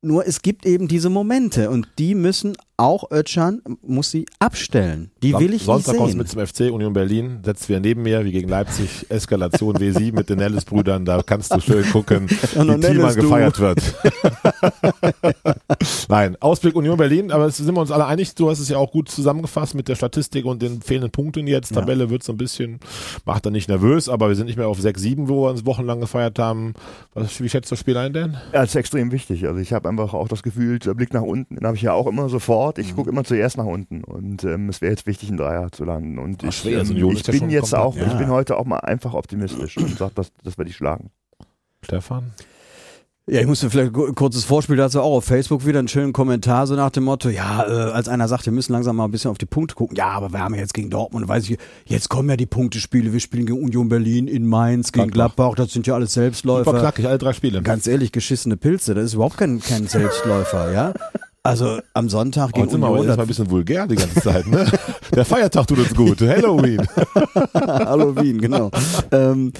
Nur es gibt eben diese Momente und die müssen auch Özcan muss sie abstellen. Die will ich Sonntag nicht kommst sehen. du mit zum FC Union Berlin, setzt wieder neben mir, wie gegen Leipzig, Eskalation W7 mit den Nellis-Brüdern, da kannst du schön gucken, wie Thielmann gefeiert wird. Nein, Ausblick Union Berlin, aber es sind wir uns alle einig, du hast es ja auch gut zusammengefasst mit der Statistik und den fehlenden Punkten jetzt. Ja. Tabelle wird so ein bisschen, macht er nicht nervös, aber wir sind nicht mehr auf 6-7, wo wir uns wochenlang gefeiert haben. Was, wie schätzt du das Spiel ein denn? Ja, das ist extrem wichtig. Also ich habe einfach auch das Gefühl, der Blick nach unten, den habe ich ja auch immer sofort. Ich gucke immer zuerst nach unten und ähm, es wäre jetzt wichtig, einen Dreier zu landen. Und Ach, ich, schwer, so ähm, Union ich ja bin jetzt auch, kompakt, ich ja. bin heute auch mal einfach optimistisch und sage, das, das werde ich schlagen. Stefan? Ja, ich musste vielleicht ein kurzes Vorspiel dazu auch auf Facebook wieder einen schönen Kommentar so nach dem Motto, ja, äh, als einer sagt, wir müssen langsam mal ein bisschen auf die Punkte gucken. Ja, aber wir haben ja jetzt gegen Dortmund, weiß ich, jetzt kommen ja die Punktespiele, wir spielen gegen Union Berlin in Mainz, gegen Gladbach. Das sind ja alles Super Selbstläufer. knackig, alle drei Spiele. Ganz ehrlich, geschissene Pilze, das ist überhaupt kein, kein Selbstläufer, ja. Also am Sonntag gegen Heute sind wir aber Union. jetzt mal ein bisschen vulgär die ganze Zeit, ne? Der Feiertag tut uns gut. Halloween. Halloween, genau. ähm,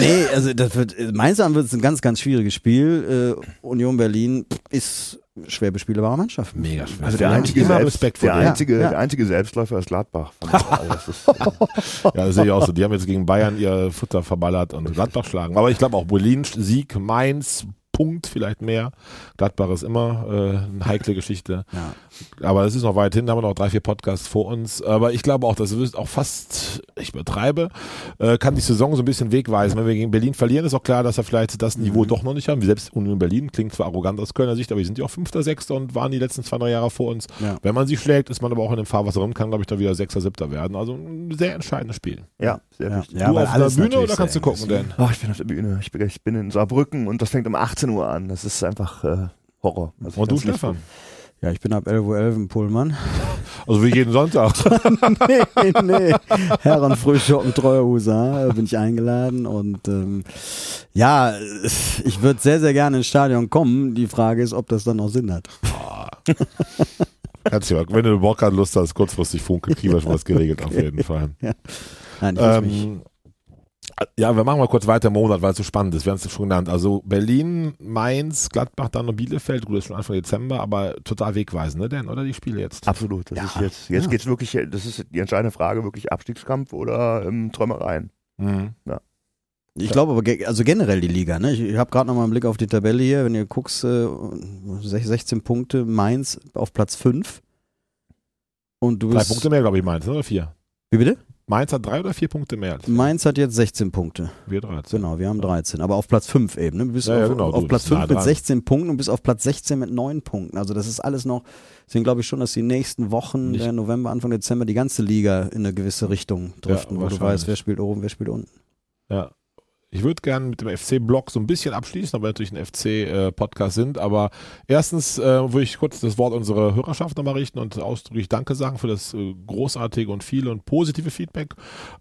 nee, also das wird, meines Erachtens wird es ein ganz, ganz schwieriges Spiel. Äh, Union Berlin ist schwer bespielbare Mannschaft. Mega schwer. Also der Ja, einzige, immer Selbst, der, einzige, Ja. der einzige Selbstläufer ist Gladbach. Das ist, Ja, das sehe ich auch so. Die haben jetzt gegen Bayern ihr Futter verballert und Gladbach schlagen. Aber ich glaube auch Berlin, Sieg, Mainz, Punkt, vielleicht mehr. Gladbach ist immer äh, eine heikle Geschichte. Ja. Aber es ist noch weit hin, da haben wir noch drei, vier Podcasts vor uns. Aber ich glaube auch, das wird auch fast, ich übertreibe, äh, kann die Saison so ein bisschen wegweisen. Wenn wir gegen Berlin verlieren, ist auch klar, dass wir vielleicht das Niveau doch noch nicht haben. Wie selbst Union Berlin klingt zwar arrogant aus Kölner Sicht, aber die sind ja auch Fünfter, Sechster und waren die letzten zwei, drei Jahre vor uns. Ja. Wenn man sie schlägt, ist man aber auch in dem Fahrwasser drin, kann, glaube ich, da wieder Sechster, Siebter werden. Also ein sehr entscheidendes Spiel. ja, sehr wichtig. Ja, du auf der Bühne oder kannst du gucken, denn? ist. Ach, ich bin auf der Bühne. Ich bin, ich bin in Saarbrücken und das fängt um 18 Uhr an. Das ist einfach äh, Horror. Also Und du, das nicht- Stefan? Ja, ich bin ab 11.11 Uhr im Pullmann. Also wie jeden Sonntag. nee, nee. Herren Frühschoppen, treuer Husar, bin ich eingeladen und ähm, ja, ich würde sehr, sehr gerne ins Stadion kommen. Die Frage ist, ob das dann noch Sinn hat. Du, ja- wenn du Bock hast, Lust hast, kurzfristig Funke, kriegen wir schon was geregelt auf jeden Fall. Nein, ich muss mich, Ähm, ja, wir machen mal kurz weiter im Monat, weil es so spannend ist. Wir haben es schon genannt. Also Berlin, Mainz, Gladbach, dann noch Bielefeld. Gut, das ist schon Anfang Dezember, aber total wegweisend, ne, Dan? Oder die Spiele jetzt? Absolut. Das Ja, ist jetzt jetzt ja. geht's wirklich, das ist die entscheidende Frage, wirklich Abstiegskampf oder ähm, Träumereien. Mhm. ich glaube aber, ge- also generell die Liga, ne? Ich, ich habe gerade noch mal einen Blick auf die Tabelle hier. Wenn ihr guckst, äh, sech- 16 Punkte, Mainz auf Platz 5. Und du Drei bist. Punkte mehr, glaube ich, Mainz, ne? oder vier? Wie bitte? Mainz hat drei oder vier Punkte mehr als. Mainz hat jetzt 16 Punkte. wir 13. Genau, wir haben 13. Aber auf Platz 5 eben. Ne? Du bist Ja, ja, auf, genau, auf du Platz bist nah 5 mit dran. 16 Punkten und bist auf Platz 16 mit 9 Punkten. Also das ist alles noch, deswegen glaube ich schon, dass die nächsten Wochen, Nicht- der November, Anfang Dezember, die ganze Liga in eine gewisse Richtung driften, wo du weißt, wer spielt oben, wer spielt unten. Ja. Ich würde gerne mit dem FC-Blog so ein bisschen abschließen, aber wir natürlich ein FC-Podcast sind. Aber erstens äh, würde ich kurz das Wort unserer Hörerschaft nochmal richten und ausdrücklich Danke sagen für das äh, großartige und viele und positive Feedback.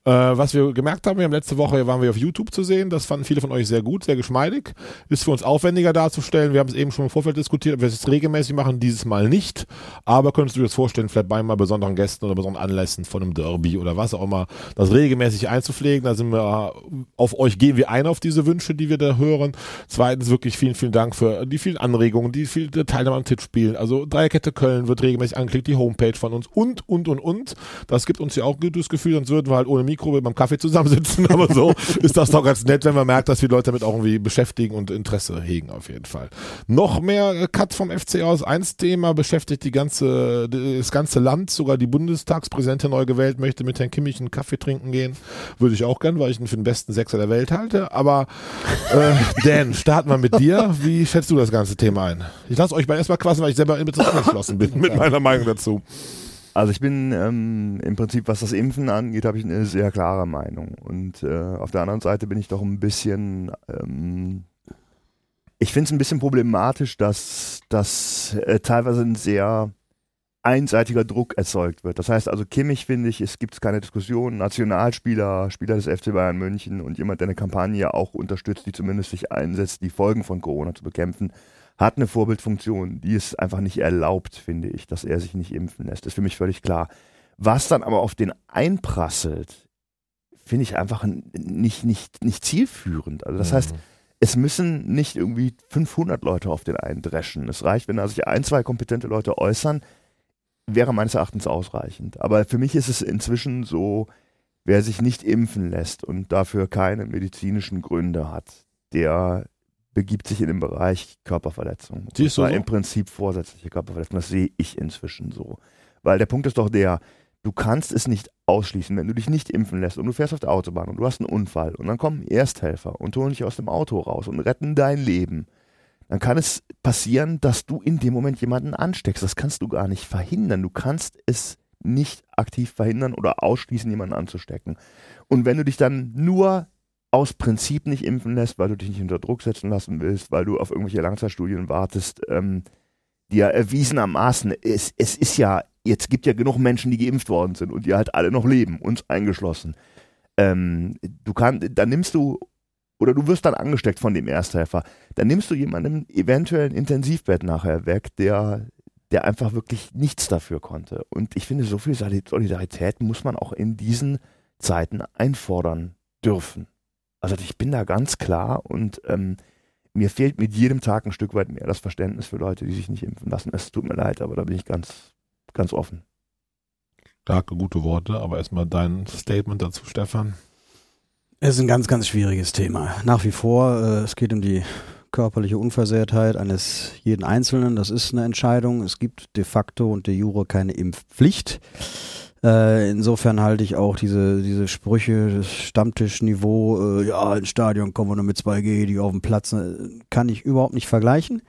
Äh, was wir gemerkt haben, wir haben letzte Woche waren wir auf YouTube zu sehen. Das fanden viele von euch sehr gut, sehr geschmeidig. Ist für uns aufwendiger darzustellen. Wir haben es eben schon im Vorfeld diskutiert, ob wir es regelmäßig machen, dieses Mal nicht. Aber könntest du dir das vorstellen, vielleicht bei mal besonderen Gästen oder besonderen Anlässen von einem Derby oder was auch immer, das regelmäßig einzupflegen. Da sind wir auf euch gehen wir ein auf diese Wünsche, die wir da hören. Zweitens wirklich vielen, vielen Dank für die vielen Anregungen, die vielen Teilnahme am Tippspielen. Also Dreierkette Köln wird regelmäßig angeklickt, die Homepage von uns und, und, und, und. Das gibt uns ja auch ein gutes Gefühl, sonst würden wir halt ohne Mikro beim Kaffee zusammensitzen. Aber so ist das doch ganz nett, wenn man merkt, dass wir Leute damit auch irgendwie beschäftigen und Interesse hegen auf jeden Fall. Noch mehr äh, Cut vom FC aus. Eins Thema beschäftigt die ganze, das ganze Land, sogar die Bundestagspräsidentin neu gewählt, möchte mit Herrn Kimmich einen Kaffee trinken gehen. Würde ich auch gern, weil ich ihn für den besten Sechser der Welt halte. Aber äh, Dan, starten wir mit dir. Wie schätzt du das ganze Thema ein? Ich lasse euch mal erstmal quassen, weil ich selber mit angeschlossen bin mit meiner Meinung dazu. Also ich bin ähm, im Prinzip, was das Impfen angeht, habe ich eine sehr klare Meinung. Und äh, auf der anderen Seite bin ich doch ein bisschen, ähm, ich finde es ein bisschen problematisch, dass, dass äh, teilweise ein sehr einseitiger Druck erzeugt wird. Das heißt also, Kimmich finde ich, es gibt keine Diskussion, Nationalspieler, Spieler des FC Bayern München und jemand, der eine Kampagne auch unterstützt, die zumindest sich einsetzt, die Folgen von Corona zu bekämpfen, hat eine Vorbildfunktion, die es einfach nicht erlaubt, finde ich, dass er sich nicht impfen lässt. ist für mich völlig klar. Was dann aber auf den einprasselt, finde ich einfach nicht, nicht, nicht zielführend. Also das heißt, es müssen nicht irgendwie 500 Leute auf den einen dreschen. Es reicht, wenn da sich ein, zwei kompetente Leute äußern, wäre meines Erachtens ausreichend. Aber für mich ist es inzwischen so, wer sich nicht impfen lässt und dafür keine medizinischen Gründe hat, der begibt sich in den Bereich Körperverletzung. Siehst du zwar so? im Prinzip vorsätzliche Körperverletzung. Das sehe ich inzwischen so. Weil der Punkt ist doch der, du kannst es nicht ausschließen, wenn du dich nicht impfen lässt und du fährst auf der Autobahn und du hast einen Unfall und dann kommen Ersthelfer und holen dich aus dem Auto raus und retten dein Leben. Dann kann es passieren, dass du in dem Moment jemanden ansteckst. Das kannst du gar nicht verhindern. Du kannst es nicht aktiv verhindern oder ausschließen, jemanden anzustecken. Und wenn du dich dann nur aus Prinzip nicht impfen lässt, weil du dich nicht unter Druck setzen lassen willst, weil du auf irgendwelche Langzeitstudien wartest, ähm, die ja erwiesenermaßen, es, es ist ja, jetzt gibt ja genug Menschen, die geimpft worden sind und die halt alle noch leben, uns eingeschlossen. Ähm, du kannst, dann nimmst du, oder du wirst dann angesteckt von dem Ersthelfer, dann nimmst du jemandem eventuell ein Intensivbett nachher weg, der der einfach wirklich nichts dafür konnte. Und ich finde, so viel Solidarität muss man auch in diesen Zeiten einfordern dürfen. Also ich bin da ganz klar und ähm, mir fehlt mit jedem Tag ein Stück weit mehr das Verständnis für Leute, die sich nicht impfen lassen. Es tut mir leid, aber da bin ich ganz, ganz offen. Starke, gute Worte, aber erstmal dein Statement dazu, Stefan. Es ist ein ganz, ganz schwieriges Thema. Nach wie vor, äh, es geht um die körperliche Unversehrtheit eines jeden Einzelnen. Das ist eine Entscheidung. Es gibt de facto und de jure keine Impfpflicht. Äh, insofern halte ich auch diese, diese Sprüche, das Stammtischniveau, äh, ja, ins Stadion kommen wir nur mit 2G, die auf dem Platz, äh, kann ich überhaupt nicht vergleichen.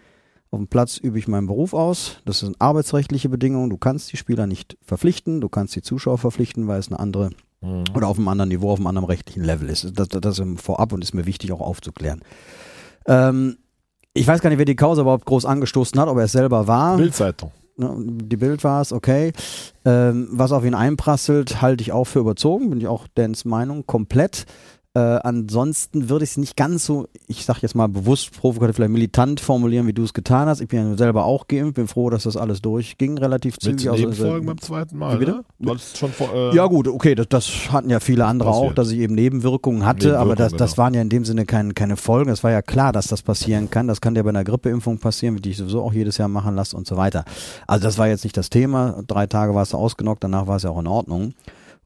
Auf dem Platz übe ich meinen Beruf aus. Das sind arbeitsrechtliche Bedingungen. Du kannst die Spieler nicht verpflichten, du kannst die Zuschauer verpflichten, weil es eine andere mhm. oder auf einem anderen Niveau, auf einem anderen rechtlichen Level ist. Das, das, ist vorab und ist mir wichtig auch aufzuklären. Ähm, ich weiß gar nicht, wer die Causa überhaupt groß angestoßen hat, ob er es selber war. Bildzeitung. Ne, die Bild war es, okay. Ähm, was auf ihn einprasselt, halte ich auch für überzogen, bin ich auch Dans Meinung, komplett. Äh, ansonsten würde ich es nicht ganz so, ich sage jetzt mal bewusst provokativ, vielleicht militant formulieren, wie du es getan hast. Ich bin ja selber auch geimpft, bin froh, dass das alles durchging, relativ zügig. Mit also, beim zweiten Mal, bitte? Ne? Du schon vor, äh ja gut, okay, das, das, hatten ja viele andere passiert. auch, dass ich eben Nebenwirkungen hatte, Nebenwirkungen, aber das, das genau. waren ja in dem Sinne kein, keine Folgen. Es war ja klar, dass das passieren kann. Das kann ja bei einer Grippeimpfung passieren, die ich sowieso auch jedes Jahr machen lasse und so weiter. Also das war jetzt nicht das Thema. Drei Tage war es ausgenockt, danach war es ja auch in Ordnung.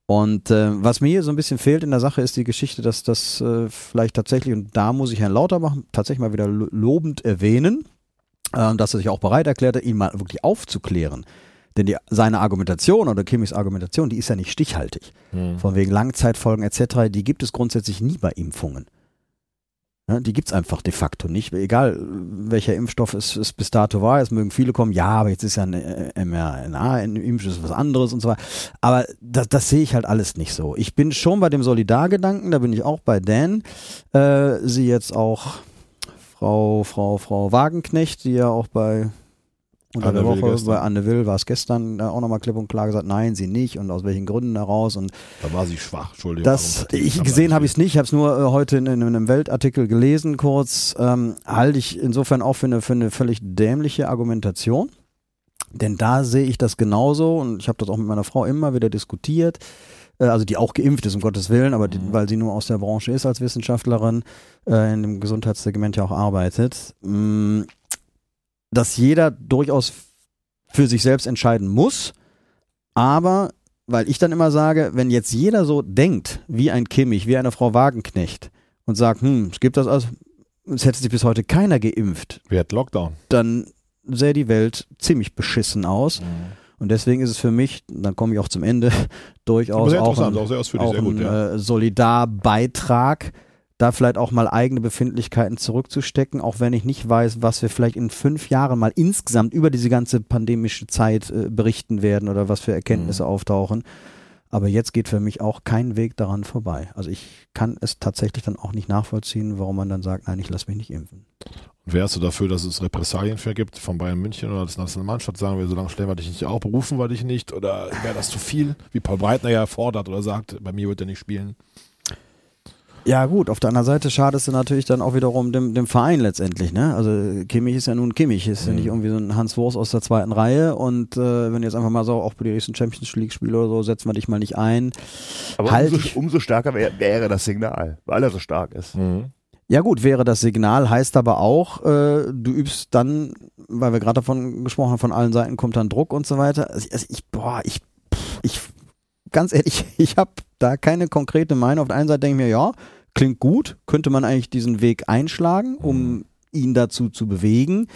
Und äh, was mir hier so ein bisschen fehlt in der Sache ist die Geschichte, dass das äh, vielleicht tatsächlich, und da muss ich Herrn Lauterbach tatsächlich mal wieder lobend erwähnen, äh, dass er sich auch bereit erklärte, ihn mal wirklich aufzuklären. Denn die, seine Argumentation oder Kimmichs Argumentation, die ist ja nicht stichhaltig. Mhm. Von wegen Langzeitfolgen etc., die gibt es grundsätzlich nie bei Impfungen. Ja, die gibt's einfach de facto nicht. Egal welcher Impfstoff es, es bis dato war, es mögen viele kommen, ja, aber jetzt ist ja ein äh, mRNA-Impfstoff was anderes und so weiter. Aber das, das sehe ich halt alles nicht so. Ich bin schon bei dem Solidargedanken, da bin ich auch bei Dan. Äh, sie jetzt auch Frau, Frau, Frau Wagenknecht, die ja auch bei unter Anne der Woche bei Anne Will war es gestern auch nochmal klipp und klar gesagt, nein, sie nicht und aus welchen Gründen heraus. Und da war sie schwach, Entschuldigung. Das, ich gesehen habe ich es nicht, ich habe es nur äh, heute in, in, einem Weltartikel gelesen, kurz. Ähm, halte ich insofern auch für eine, für eine völlig dämliche Argumentation. Denn da sehe ich das genauso und ich habe das auch mit meiner Frau immer wieder diskutiert äh, also die auch geimpft ist, um Gottes Willen, aber die, mhm. weil sie nur aus der Branche ist als Wissenschaftlerin, äh, in dem Gesundheitssegment ja auch arbeitet. Dass jeder durchaus für sich selbst entscheiden muss, aber weil ich dann immer sage, wenn jetzt jeder so denkt, wie ein Kimmich, wie eine Frau Wagenknecht und sagt, hm, es gibt das also, es hätte sich bis heute keiner geimpft. Hat Lockdown? Dann sähe die Welt ziemlich beschissen aus. Mhm. Und deswegen ist es für mich, dann komme ich auch zum Ende, durchaus auch ein, auch auch ein ja. äh, Solidarbeitrag, da vielleicht auch mal eigene Befindlichkeiten zurückzustecken, auch wenn ich nicht weiß, was wir vielleicht in fünf Jahren mal insgesamt über diese ganze pandemische Zeit äh, berichten werden oder was für Erkenntnisse mhm. auftauchen. Aber jetzt geht für mich auch kein Weg daran vorbei. Also ich kann es tatsächlich dann auch nicht nachvollziehen, warum man dann sagt, nein, ich lasse mich nicht impfen. Und wärst du dafür, dass es Repressalien für gibt von Bayern München oder das Nationalmannschaft sagen wir, so lange stellen wir dich nicht auch, berufen wir dich nicht oder wäre das zu viel, wie Paul Breitner ja fordert oder sagt, bei mir wird er nicht spielen? Ja gut, auf der anderen Seite schadest du natürlich dann auch wiederum dem, dem Verein letztendlich, ne? Also Kimmich ist ja nun Kimmich, ist mhm. ja nicht irgendwie so ein Hans Wurst aus der zweiten Reihe und äh, wenn jetzt einfach mal so, auch bei den nächsten Champions League Spiele oder so, setzen wir dich mal nicht ein. Aber halt umso, umso stärker wär, wäre das Signal, weil er so stark ist. Mhm. Ja gut, wäre das Signal, heißt aber auch, äh, du übst dann, weil wir gerade davon gesprochen haben, von allen Seiten kommt dann Druck und so weiter. Also, also ich, boah, ich, ich, ganz ehrlich, ich habe da keine konkrete Meinung. Auf der einen Seite denke ich mir, ja, klingt gut, könnte man eigentlich diesen Weg einschlagen, um mhm. ihn dazu zu bewegen.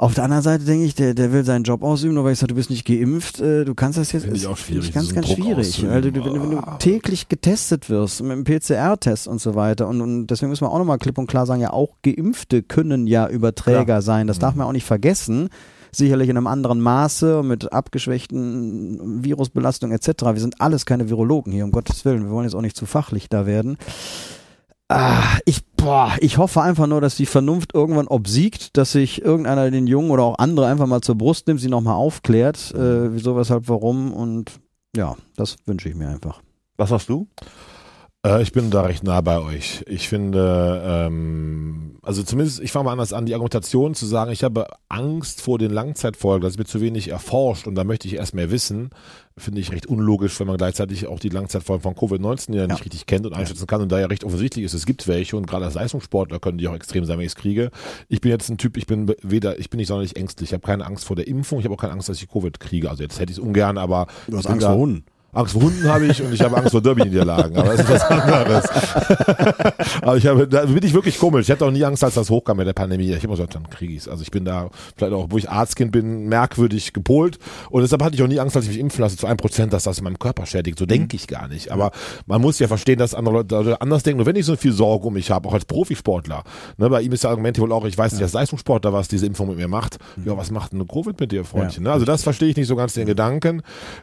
Auf der anderen Seite denke ich, der, der will seinen Job ausüben, nur weil ich sage, du bist nicht geimpft, äh, du kannst das jetzt. Finde ich auch schwierig. Ganz, ganz schwierig. Weil du, wenn, wenn, du ah. täglich getestet wirst mit einem PCR-Test und so weiter. Und, und deswegen müssen wir auch nochmal klipp und klar sagen, ja, auch Geimpfte können ja Überträger Klar. sein. Das mhm. darf man auch nicht vergessen sicherlich in einem anderen Maße, mit abgeschwächten Virusbelastung etc. Wir sind alles keine Virologen hier, um Gottes Willen. Wir wollen jetzt auch nicht zu fachlich da werden. Ah, ich, boah, ich hoffe einfach nur, dass die Vernunft irgendwann obsiegt, dass sich irgendeiner den Jungen oder auch andere einfach mal zur Brust nimmt, sie nochmal aufklärt, äh, wieso, weshalb, warum und ja, das wünsche ich mir einfach. Was hast du? Äh, ich bin da recht nah bei euch. Ich finde, ähm, also zumindest, ich fange mal anders an, die Argumentation zu sagen, ich habe Angst vor den Langzeitfolgen, das ist mir zu wenig erforscht und da möchte ich erst mehr wissen, finde ich recht unlogisch, wenn man gleichzeitig auch die Langzeitfolgen von Covid-19 ja nicht richtig kennt und einschätzen kann und da ja recht offensichtlich ist, es gibt welche und gerade als Leistungssportler können die auch extrem sein, wenn ich es kriege. Ich bin jetzt ein Typ, ich bin weder, ich bin nicht sonderlich ängstlich, ich habe keine Angst vor der Impfung, ich habe auch keine Angst, dass ich Covid kriege. Also jetzt hätte ich es ungern, aber Du hast Angst da- vor Hunden. Angst vor Hunden habe ich und ich habe Angst vor Derby-Niederlagen, aber das ist was anderes. aber ich habe, da bin ich wirklich komisch. Ich hatte auch nie Angst, als das hochkam mit der Pandemie. Ich habe immer gesagt, dann kriege ich es. Also ich bin da vielleicht auch, wo ich Arztkind bin, merkwürdig gepolt und deshalb hatte ich auch nie Angst, als ich mich impfen lasse, zu einem Prozent, dass das meinem Körper schädigt. So denke ich gar nicht. Aber man muss ja verstehen, dass andere Leute anders denken. Und wenn ich so viel Sorge um mich habe, auch als Profisportler, ne, bei ihm ist das Argument wohl auch, ich weiß nicht als Leistungssportler, was diese Impfung mit mir macht. Ja, was macht eine Covid mit dir, Freundchen? Ne? Also das verstehe ich nicht so ganz den Gedanken.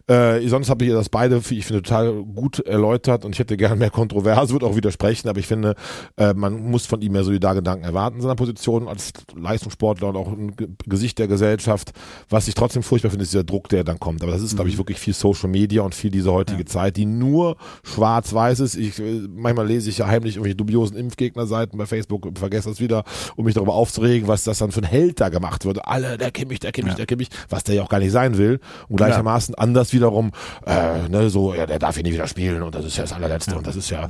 Äh, sonst habe ich das beide, ich finde, total gut erläutert und ich hätte gerne mehr Kontroverse, würde auch widersprechen, aber ich finde, äh, man muss von ihm mehr Solidargedanken erwarten in seiner Position als Leistungssportler und auch ein Ge- Gesicht der Gesellschaft. Was ich trotzdem furchtbar finde, ist dieser Druck, der dann kommt. Aber das ist, glaube ich, wirklich viel Social Media und viel diese heutige Zeit, die nur schwarz-weiß ist. Ich, äh, manchmal lese ich ja heimlich irgendwelche dubiosen Impfgegnerseiten bei Facebook und vergesse das wieder, um mich darüber aufzuregen, was das dann für ein Held da gemacht wird. Alle, der Kimmich, der Kimmich, der Kimmich, was der ja auch gar nicht sein will. Und gleichermaßen anders wiederum, äh, ne, so, ja, der darf hier nicht wieder spielen und das ist ja das allerletzte und das ist ja,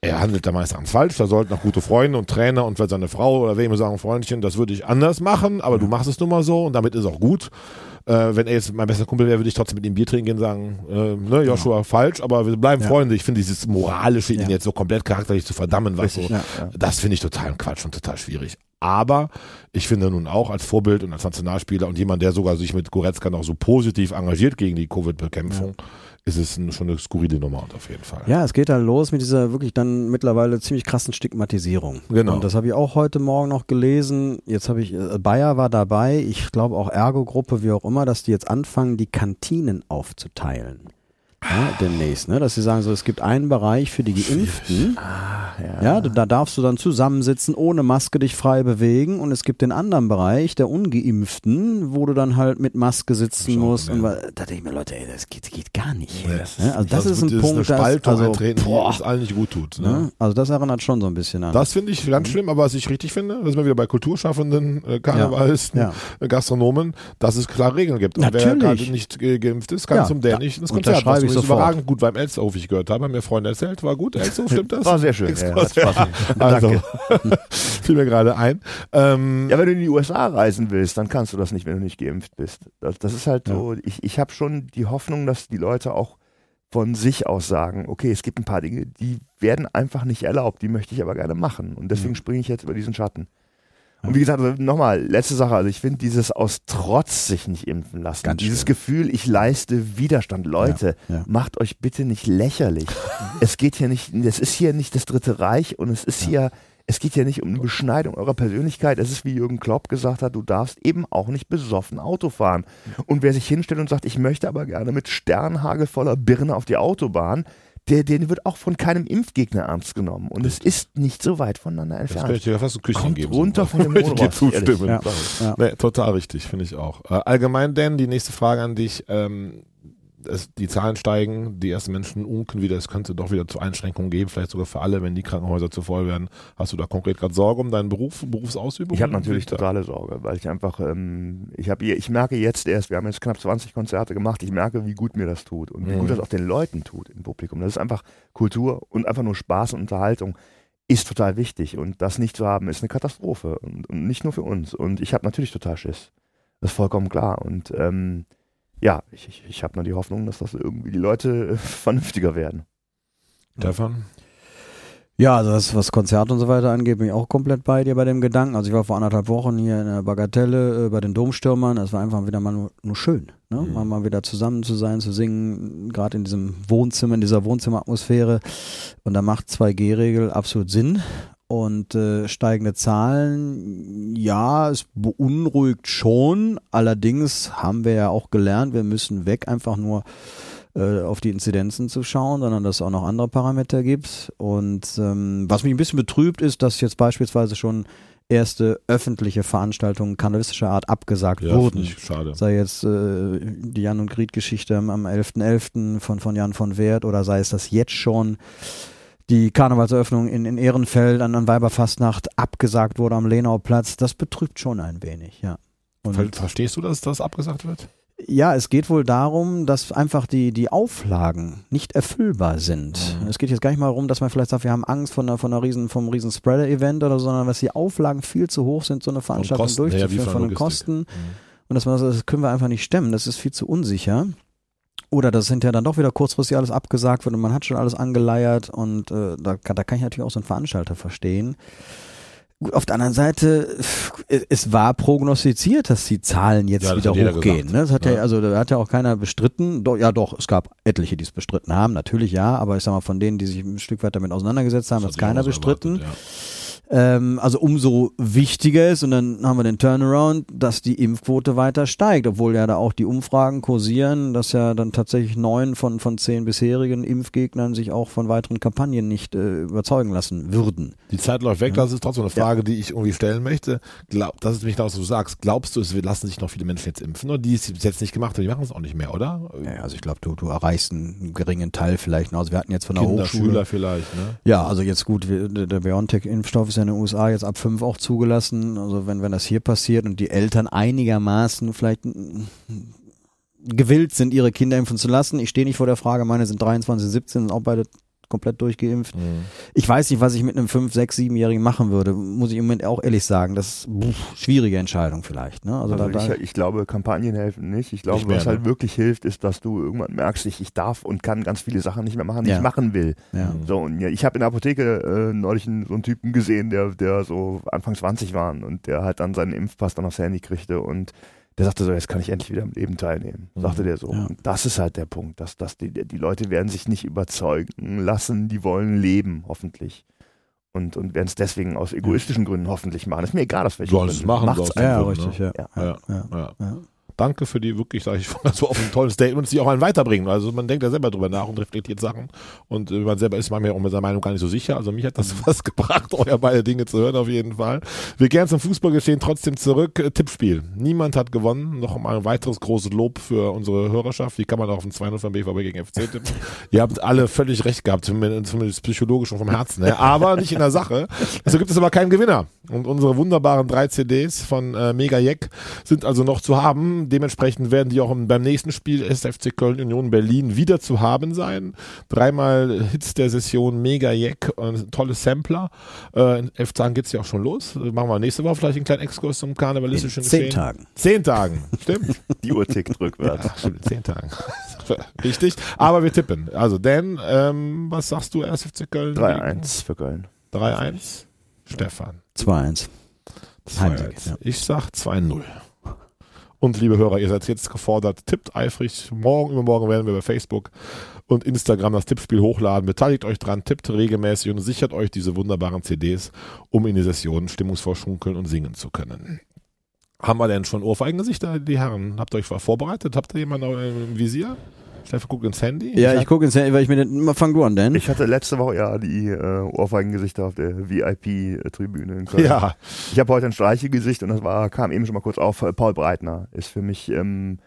er handelt da meistens falsch, da sollten auch gute Freunde und Trainer und vielleicht seine Frau oder wem sagen, Freundchen, das würde ich anders machen, aber du machst es nun mal so und damit ist auch gut. Äh, wenn er jetzt mein bester Kumpel wäre, würde ich trotzdem mit ihm Bier trinken gehen und sagen, äh, ne, Joshua, falsch, aber wir bleiben Freunde. Ich finde dieses moralische, ihn jetzt so komplett charakterlich zu verdammen, was so, Ja, das finde ich total Quatsch und total schwierig. Aber ich finde nun auch als Vorbild und als Nationalspieler und jemand, der sogar sich mit Goretzka noch so positiv engagiert gegen die Covid-Bekämpfung, ist es schon eine skurrile Nummer auf jeden Fall. Ja, es geht halt los mit dieser wirklich dann mittlerweile ziemlich krassen Stigmatisierung. Genau. Und das habe ich auch heute Morgen noch gelesen. Jetzt habe ich, äh, Bayer war dabei, ich glaube auch Ergo-Gruppe, wie auch immer, dass die jetzt anfangen, die Kantinen aufzuteilen. Ja, demnächst, ne? Dass sie sagen, so, es gibt einen Bereich für die Geimpften. ja, du- da darfst du dann zusammensitzen, ohne Maske dich frei bewegen. Und es gibt den anderen Bereich der Ungeimpften, wo du dann halt mit Maske sitzen musst. ja. Und da denke ich mir, Leute, ey, das geht, geht gar nicht. ja, also das, ist ein Punkt, eine das, Spaltung also, eintreten, boah, die uns allen nicht gut tut. Ne? ne? also das erinnert schon so ein bisschen an. Das finde ich ganz schlimm, aber was ich richtig finde, dass wir wieder bei Kulturschaffenden, äh, Karnevalisten, Ja. äh, Gastronomen, dass es klare Regeln gibt. Und wer Natürlich. gerade nicht ge- geimpft ist, kann Ja, zum der ja. nicht ins Konzert. Was übrigens sofort. überragend gut beim Elsterhof, ich gehört habe, haben mir Freunde erzählt, war gut. Elsterhof, stimmt das? War sehr schön. Ja, hat Spaß ja. Also, fiel mir gerade ein. Ähm, Ja, wenn du in die USA reisen willst, dann kannst du das nicht, wenn du nicht geimpft bist. Das, das ist halt so, ich, ich habe schon die Hoffnung, dass die Leute auch von sich aus sagen, okay, es gibt ein paar Dinge, die werden einfach nicht erlaubt, die möchte ich aber gerne machen. Und deswegen springe ich jetzt über diesen Schatten. Und wie gesagt, also nochmal, letzte Sache, also ich finde dieses aus Trotz sich nicht impfen lassen, Ganz dieses schlimm. Gefühl, ich leiste Widerstand. Leute, Ja, ja. macht euch bitte nicht lächerlich. es geht hier nicht, es ist hier nicht das Dritte Reich und es ist hier, es geht hier nicht um eine Beschneidung eurer Persönlichkeit. Es ist, wie Jürgen Klopp gesagt hat, du darfst eben auch nicht besoffen Auto fahren. Und wer sich hinstellt und sagt, ich möchte aber gerne mit Sternhagel voller Birne auf die Autobahn, der, der wird auch von keinem Impfgegner ernst genommen. Und es ist nicht so weit voneinander das entfernt. möchte ich ja fast ein Küsschen Kommt geben. runter von dem Möchte ich dir Motorrad, zustimmen. Ja. Ja. Nee, total richtig, finde ich auch. Äh, allgemein, Dan, die nächste Frage an dich. Ähm, es, die Zahlen steigen, die ersten Menschen unken wieder, es könnte doch wieder zu Einschränkungen geben, vielleicht sogar für alle, wenn die Krankenhäuser zu voll werden. Hast du da konkret gerade Sorge um deinen Beruf, Berufsausübung? Ich habe natürlich totale Sorge, weil ich einfach, ähm, ich habe, ich merke jetzt erst, wir haben jetzt knapp 20 Konzerte gemacht, ich merke, wie gut mir das tut und wie Mhm. gut das auch den Leuten tut im Publikum. Das ist einfach Kultur und einfach nur Spaß und Unterhaltung ist total wichtig und das nicht zu haben ist eine Katastrophe und, und nicht nur für uns. Und ich habe natürlich total Schiss, das ist vollkommen klar und ähm, ja, ich, ich, ich habe nur die Hoffnung, dass das irgendwie die Leute äh, vernünftiger werden. Stefan? Ja, also das, was Konzerte und so weiter angeht, bin ich auch komplett bei dir bei dem Gedanken. Also ich war vor anderthalb Wochen hier in der Bagatelle äh, bei den Domstürmern. Es war einfach wieder mal nur, nur schön, ne? Mhm. mal, mal wieder zusammen zu sein, zu singen, gerade in diesem Wohnzimmer, in dieser Wohnzimmeratmosphäre. Und da macht 2G-Regel absolut Sinn. Und äh, steigende Zahlen, ja, es beunruhigt schon. Allerdings haben wir ja auch gelernt, wir müssen weg, einfach nur äh, auf die Inzidenzen zu schauen, sondern dass es auch noch andere Parameter gibt. Und ähm, was mich ein bisschen betrübt ist, dass jetzt beispielsweise schon erste öffentliche Veranstaltungen kannibalistischer Art abgesagt Ja, wurden. schade. Sei jetzt äh, die Jan und Griet Geschichte am am 11.11. von, von Jan von Wert oder sei es das jetzt schon die Karnevalseröffnung in, in Ehrenfeld an, an Weiberfastnacht abgesagt wurde am Lenauplatz, das betrübt schon ein wenig, ja. Und Verstehst du, dass das abgesagt wird? Ja, es geht wohl darum, dass einfach die, die Auflagen nicht erfüllbar sind. Mhm. Es geht jetzt gar nicht mal darum, dass man vielleicht sagt, wir haben Angst von einer, von einer riesen, vom riesen Spreader-Event oder so, sondern dass die Auflagen viel zu hoch sind, so eine Veranstaltung Kosten, durchzuführen, ja, von den Kosten. Mhm. Und dass man sagt, das können wir einfach nicht stemmen, das ist viel zu unsicher. Oder das sind ja dann doch wieder kurzfristig alles abgesagt wird und man hat schon alles angeleiert und äh, da, da kann ich natürlich auch so einen Veranstalter verstehen. Gut, auf der anderen Seite, es war prognostiziert, dass die Zahlen jetzt Ja, wieder hochgehen. gesagt. Ne? Das hat ja. Ja. also da hat ja auch keiner bestritten. Doch, ja, doch, es gab etliche, die es bestritten haben, natürlich ja, aber ich sag mal, von denen, die sich ein Stück weit damit auseinandergesetzt haben, hat Das es keiner hat auch so bestritten. erwartet, Ähm, also umso wichtiger ist, und dann haben wir den Turnaround, dass die Impfquote weiter steigt, obwohl ja da auch die Umfragen kursieren, dass ja dann tatsächlich neun von, von zehn bisherigen Impfgegnern sich auch von weiteren Kampagnen nicht äh, überzeugen lassen würden. ja. Die Zeit läuft weg, das ist trotzdem eine Frage, die ich irgendwie stellen möchte. Glaub, das ist mich das, was du sagst. Glaubst du, es lassen sich noch viele Menschen jetzt impfen? Oder die es jetzt nicht gemacht haben, die machen es auch nicht mehr, oder? Ja, also ich glaube, du, du erreichst einen geringen Teil vielleicht noch. Also wir hatten jetzt von der Kinder, Hochschule. Schüler vielleicht, ne? Ja, also jetzt gut, der BioNTech-Impfstoff ist ja in den USA jetzt ab fünf auch zugelassen. Also wenn, wenn das hier passiert und die Eltern einigermaßen vielleicht mm, gewillt sind, ihre Kinder impfen zu lassen. Ich stehe nicht vor der Frage, meine sind 23, 17, sind auch beide komplett durchgeimpft. Mhm. Ich weiß nicht, was ich mit einem 5, 6, 7-Jährigen machen würde, muss ich im Moment auch ehrlich sagen. Das ist eine schwierige Entscheidung vielleicht. Ne? Also, Also da, da, ich, ich glaube, Kampagnen helfen nicht. Ich glaube, Nicht mehr, was halt ne? wirklich hilft, ist, dass du irgendwann merkst, ich, ich darf und kann ganz viele Sachen nicht mehr machen, die Ja. ich machen will. ja. So, und ja, ich habe in der Apotheke äh, neulich einen, so einen Typen gesehen, der, der so Anfang 20 war und der halt dann seinen Impfpass dann aufs Handy kriegte und der sagte so, jetzt kann ich endlich wieder am Leben teilnehmen, Mhm. sagte der so. Ja. Und das ist halt der Punkt, dass, dass die, die Leute werden sich nicht überzeugen lassen, die wollen leben, hoffentlich. Und, und werden es deswegen aus egoistischen Gründen hoffentlich machen. Ist mir egal, aus welchen Gründen. machen, Macht's einfach. ja, richtig, ja. Ja. Ja. Ja. Danke für die wirklich, sage ich, so offen tollen Statements, die auch einen weiterbringen. Also man denkt ja selber drüber nach und reflektiert Sachen. Und äh, man selber ist manchmal auch mit seiner Meinung gar nicht so sicher. Also mich hat das was gebracht, euer beide Dinge zu hören auf jeden Fall. Wir gehen zum Fußballgeschehen trotzdem zurück. Äh, Tippspiel. Niemand hat gewonnen. Noch mal ein weiteres großes Lob für unsere Hörerschaft. Wie kann man auf ein 2-0 von BVB gegen FC tippen? Ihr habt alle völlig recht gehabt, zumindest, psychologisch und vom Herzen. her. Aber nicht in der Sache. So gibt es aber keinen Gewinner. Und unsere wunderbaren drei CDs von äh, Mega Jack sind also noch zu haben. Dementsprechend werden die auch im, beim nächsten Spiel SFC Köln Union Berlin wieder zu haben sein. Dreimal Hits der Session Mega Jack, ein tolles Sampler. Äh, in elf Tagen geht's ja auch schon los. Machen wir nächste Woche vielleicht einen kleinen Exkurs zum karnevalistischen In zehn Geschehen. Tagen. Zehn Tagen, stimmt. Die Uhr tickt rückwärts. Ja, stimmt, zehn Tagen. Richtig. Aber wir tippen. Also, Dan, ähm, was sagst du, SFC Köln? 3-1 für Köln. 3-1. Stefan. 2-1. 2-1. Heimsieg, ja. Ich sag 2-0. Und liebe Hörer, ihr seid jetzt gefordert, tippt eifrig. Morgen, übermorgen werden wir bei Facebook und Instagram das Tippspiel hochladen. Beteiligt euch dran, tippt regelmäßig und sichert euch diese wunderbaren CDs, um in die Session stimmungsvoll schunkeln und singen zu können. Haben wir denn schon Ohrfeigengesichter, die Herren? Habt ihr euch vorbereitet? Habt ihr jemanden im Visier? Stefan guckt ins Handy. Ja, ich gucke ins Handy, weil ich mir den, fang du an, Dan. Ich hatte letzte Woche ja die äh, Ohrfeigengesichter auf der VIP-Tribüne in Köln. Ja, Ich habe heute ein Streichegesicht und das war, kam eben schon mal kurz auf. äh, Paul Breitner ist für mich ähm,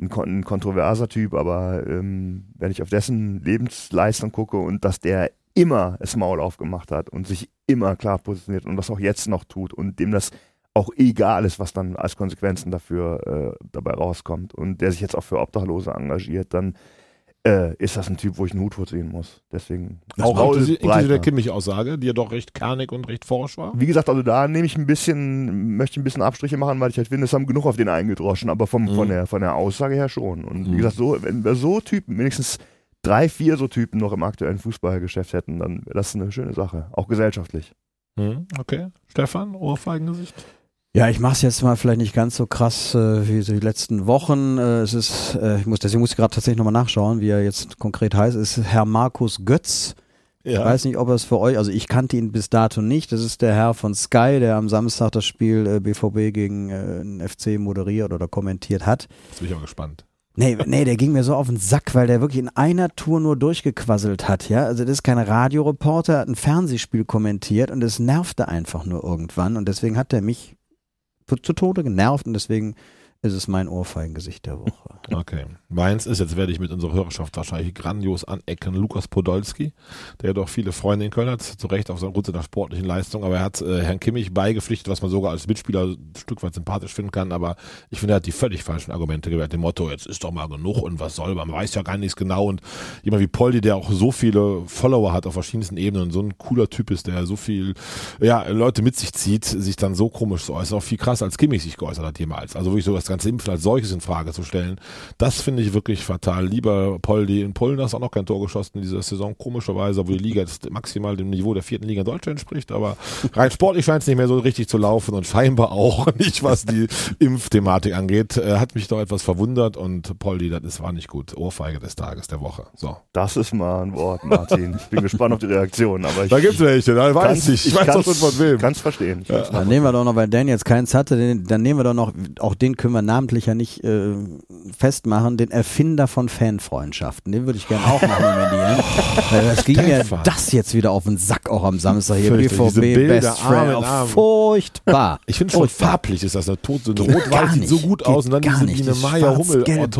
ein, kon ein kontroverser Typ, aber ähm, wenn ich auf dessen Lebensleistung gucke und dass der immer das Maul aufgemacht hat und sich immer klar positioniert und das auch jetzt noch tut und dem das auch egal ist, was dann als Konsequenzen dafür äh, dabei rauskommt und der sich jetzt auch für Obdachlose engagiert, dann äh, ist das ein Typ, wo ich einen Hut vorziehen muss. Deswegen auch Paul inklusive inklusive der Breitner. Kimmich-Aussage, die ja doch recht kernig und recht forsch war. Wie gesagt, also da nehme ich ein bisschen, möchte ich ein bisschen Abstriche machen, weil ich halt finde, es haben genug auf den eingedroschen, aber vom, Mhm. von, der, von der Aussage her schon. Und Mhm. wie gesagt, so, wenn wir so Typen, wenigstens drei, vier so Typen noch im aktuellen Fußballgeschäft hätten, dann wäre das eine schöne Sache, auch gesellschaftlich. Hm, okay. Stefan, Ohrfeigengesicht? Ja, ich mache es jetzt mal vielleicht nicht ganz so krass äh, wie so die letzten Wochen. Äh, es ist, äh, ich muss, deswegen muss ich gerade tatsächlich nochmal nachschauen, wie er jetzt konkret heißt. Es ist Herr Markus Götz. Ich weiß nicht, ob er es für euch, also ich kannte ihn bis dato nicht. Das ist der Herr von Sky, der am Samstag das Spiel äh, BVB gegen äh, den FC moderiert oder kommentiert hat. Jetzt bin ich aber gespannt. Nee, nee, der ging mir so auf den Sack, weil der wirklich in einer Tour nur durchgequasselt hat, ja. Also das ist kein Radioreporter, hat ein Fernsehspiel kommentiert und es nervte einfach nur irgendwann und deswegen hat er mich zu, Tode genervt und deswegen ist es mein Ohrfeigengesicht der Woche. Okay. Meins ist, jetzt werde ich mit unserer Hörerschaft wahrscheinlich grandios anecken, Lukas Podolski, der doch viele Freunde in Köln hat, zu Recht aufgrund seiner sportlichen Leistung, aber er hat äh, Herrn Kimmich beigepflichtet, was man sogar als Mitspieler ein Stück weit sympathisch finden kann, aber ich finde, er hat die völlig falschen Argumente gewählt, dem Motto, jetzt ist doch mal genug und was soll, man weiß ja gar nichts genau und jemand wie Poldi, der auch so viele Follower hat auf verschiedensten Ebenen so ein cooler Typ ist, der so viel, ja, Leute mit sich zieht, sich dann so komisch zu äußern, auch viel krasser als Kimmich sich geäußert hat jemals, also wirklich so das ganze Impfen als solches in Frage zu stellen, das finde ich wirklich fatal. Lieber Poldi in Polen hast auch noch kein Tor geschossen in dieser Saison, komischerweise, obwohl die Liga jetzt maximal dem Niveau der vierten Liga in Deutschland entspricht, aber rein sportlich scheint es nicht mehr so richtig zu laufen und scheinbar auch nicht, was die Impfthematik angeht. Äh, hat mich doch etwas verwundert und Poldi, das ist, war nicht gut. Ohrfeige des Tages, der Woche. So. Das ist mal ein Wort, Martin. Ich bin gespannt auf die Reaktion, aber ich Da gibt's welche, da weiß kann's- ich. Ich weiß doch kann's- schon von wem. Kann's verstehen. Ich kann's Dann nehmen wir doch noch, weil Dan jetzt keins hatte, den, dann nehmen wir doch noch, auch den können wir namentlich ja nicht äh, festmachen, den Erfinder von Fanfreundschaften. Den würde ich gerne auch noch nominieren. weil das ging mir Stefan. das jetzt wieder auf den Sack auch am Samstag hier. BVB Bilder, Best Friend. Arm. Furchtbar. Ich finde schon farblich ist das eine so Geht Rot-Weiß sieht so gut Geht aus und dann diese. Biene Meier Hummel schwarz-gelb.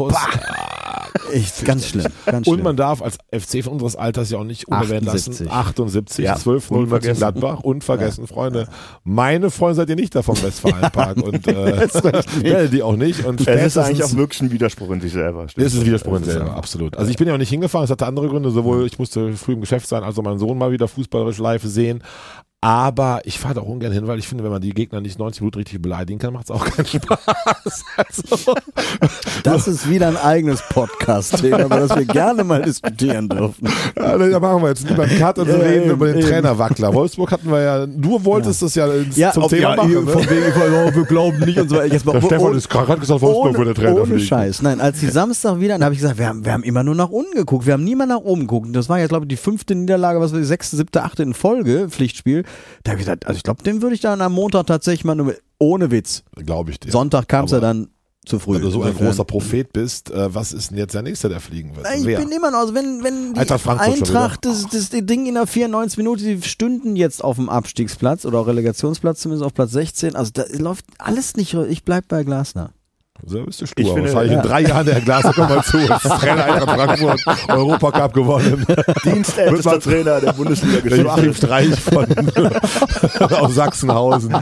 Echt ganz schlimm. Ganz schlimm. Und man darf als FC von unseres Alters ja auch nicht unerwähnt lassen. 78. 78, Ja, 12 0 unvergessen. Gladbach, unvergessen, Freunde. Meine Freunde seid ihr nicht da vom Westfalenpark und äh, die auch nicht. Und Es ist eigentlich auch wirklich ein Widerspruch in sich selber. das ist ein Widerspruch in ist selber, ja- absolut. Also ich bin ja auch nicht hingefahren, es hatte andere Gründe, sowohl ich musste früh im Geschäft sein, also meinen Sohn mal wieder fußballerisch live sehen. Aber ich fahre da auch ungern hin, weil ich finde, wenn man die Gegner nicht 90 Minuten richtig beleidigen kann, macht es auch keinen Spaß. Also, Das ist wieder ein eigenes Podcast-Thema, über das wir gerne mal diskutieren dürfen. Ja, da machen wir jetzt lieber einen Cut und Ja, reden eben, über den eben. Trainerwackler. Wolfsburg hatten wir ja, du wolltest das ja, ins, zum ob- Thema machen. ihr- Ne? von wegen, oh, wir glauben nicht und so weiter. Jetzt mal, Der Stefan ohne- ist hat gesagt, Wolfsburg ohne, würde Trainer ohne fliegen. Scheiß. Nein, als die Samstag wieder, dann habe ich gesagt, wir haben, wir haben immer nur nach unten geguckt. Wir haben niemand nach oben geguckt. Und Das war jetzt, glaube ich, die fünfte Niederlage, was wir die sechste, siebte, achte in Folge, Pflichtspiel. Da habe ich gesagt, also ich glaube, den würde ich dann am Montag tatsächlich mal nur, ohne Witz. Glaube ich dir. Sonntag kam es ja dann zu früh. Wenn du so ein großer Prophet bist, äh, was ist denn jetzt der Nächste, der fliegen wird? Ich Wer? bin immer noch, also wenn, wenn die Eintracht Eintracht das, das die Ding in der 94 Minute, die stünden jetzt auf dem Abstiegsplatz oder Relegationsplatz, zumindest auf Platz 16. Also da läuft alles nicht, ich bleib bei Glasner. So bist du Ich stur. finde, Wahrscheinlich ja. in drei Jahren der Glas, komm mal zu. Trainer Eintracht Frankfurt, Europacup gewonnen. Dienstältester Trainer der Bundesliga Der Joachim Geschichte. Streich von aus Sachsenhausen.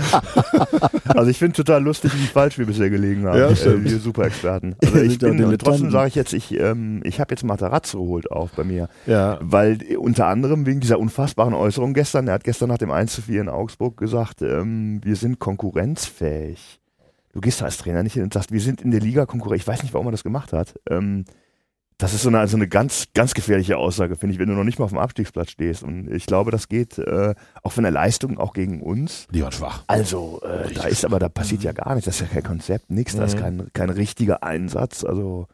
Also ich finde total lustig, wie falsch wir bisher gelegen haben. Ja, äh, stimmt. wir Superexperten. Also Wir ich bin, trotzdem sage ich jetzt, ich, ähm, ich habe jetzt Matarazzo geholt auf bei mir. Ja. Weil äh, unter anderem wegen dieser unfassbaren Äußerung gestern, er hat gestern nach dem 1 zu 4 in Augsburg gesagt, ähm, wir sind konkurrenzfähig. Du gehst da als Trainer nicht hin und sagst, wir sind in der Liga konkurrenzfähig. Ich weiß nicht, warum er das gemacht hat. Ähm, das ist so eine, also eine ganz, ganz gefährliche Aussage, finde ich, wenn du noch nicht mal auf dem Abstiegsplatz stehst. Und ich glaube, das geht äh, auch von der Leistung auch gegen uns. Die waren schwach. Also, äh, da ist aber, da passiert ja gar nichts. Das ist ja kein Konzept, nichts. Da ist Mhm. kein, kein richtiger Einsatz. Also,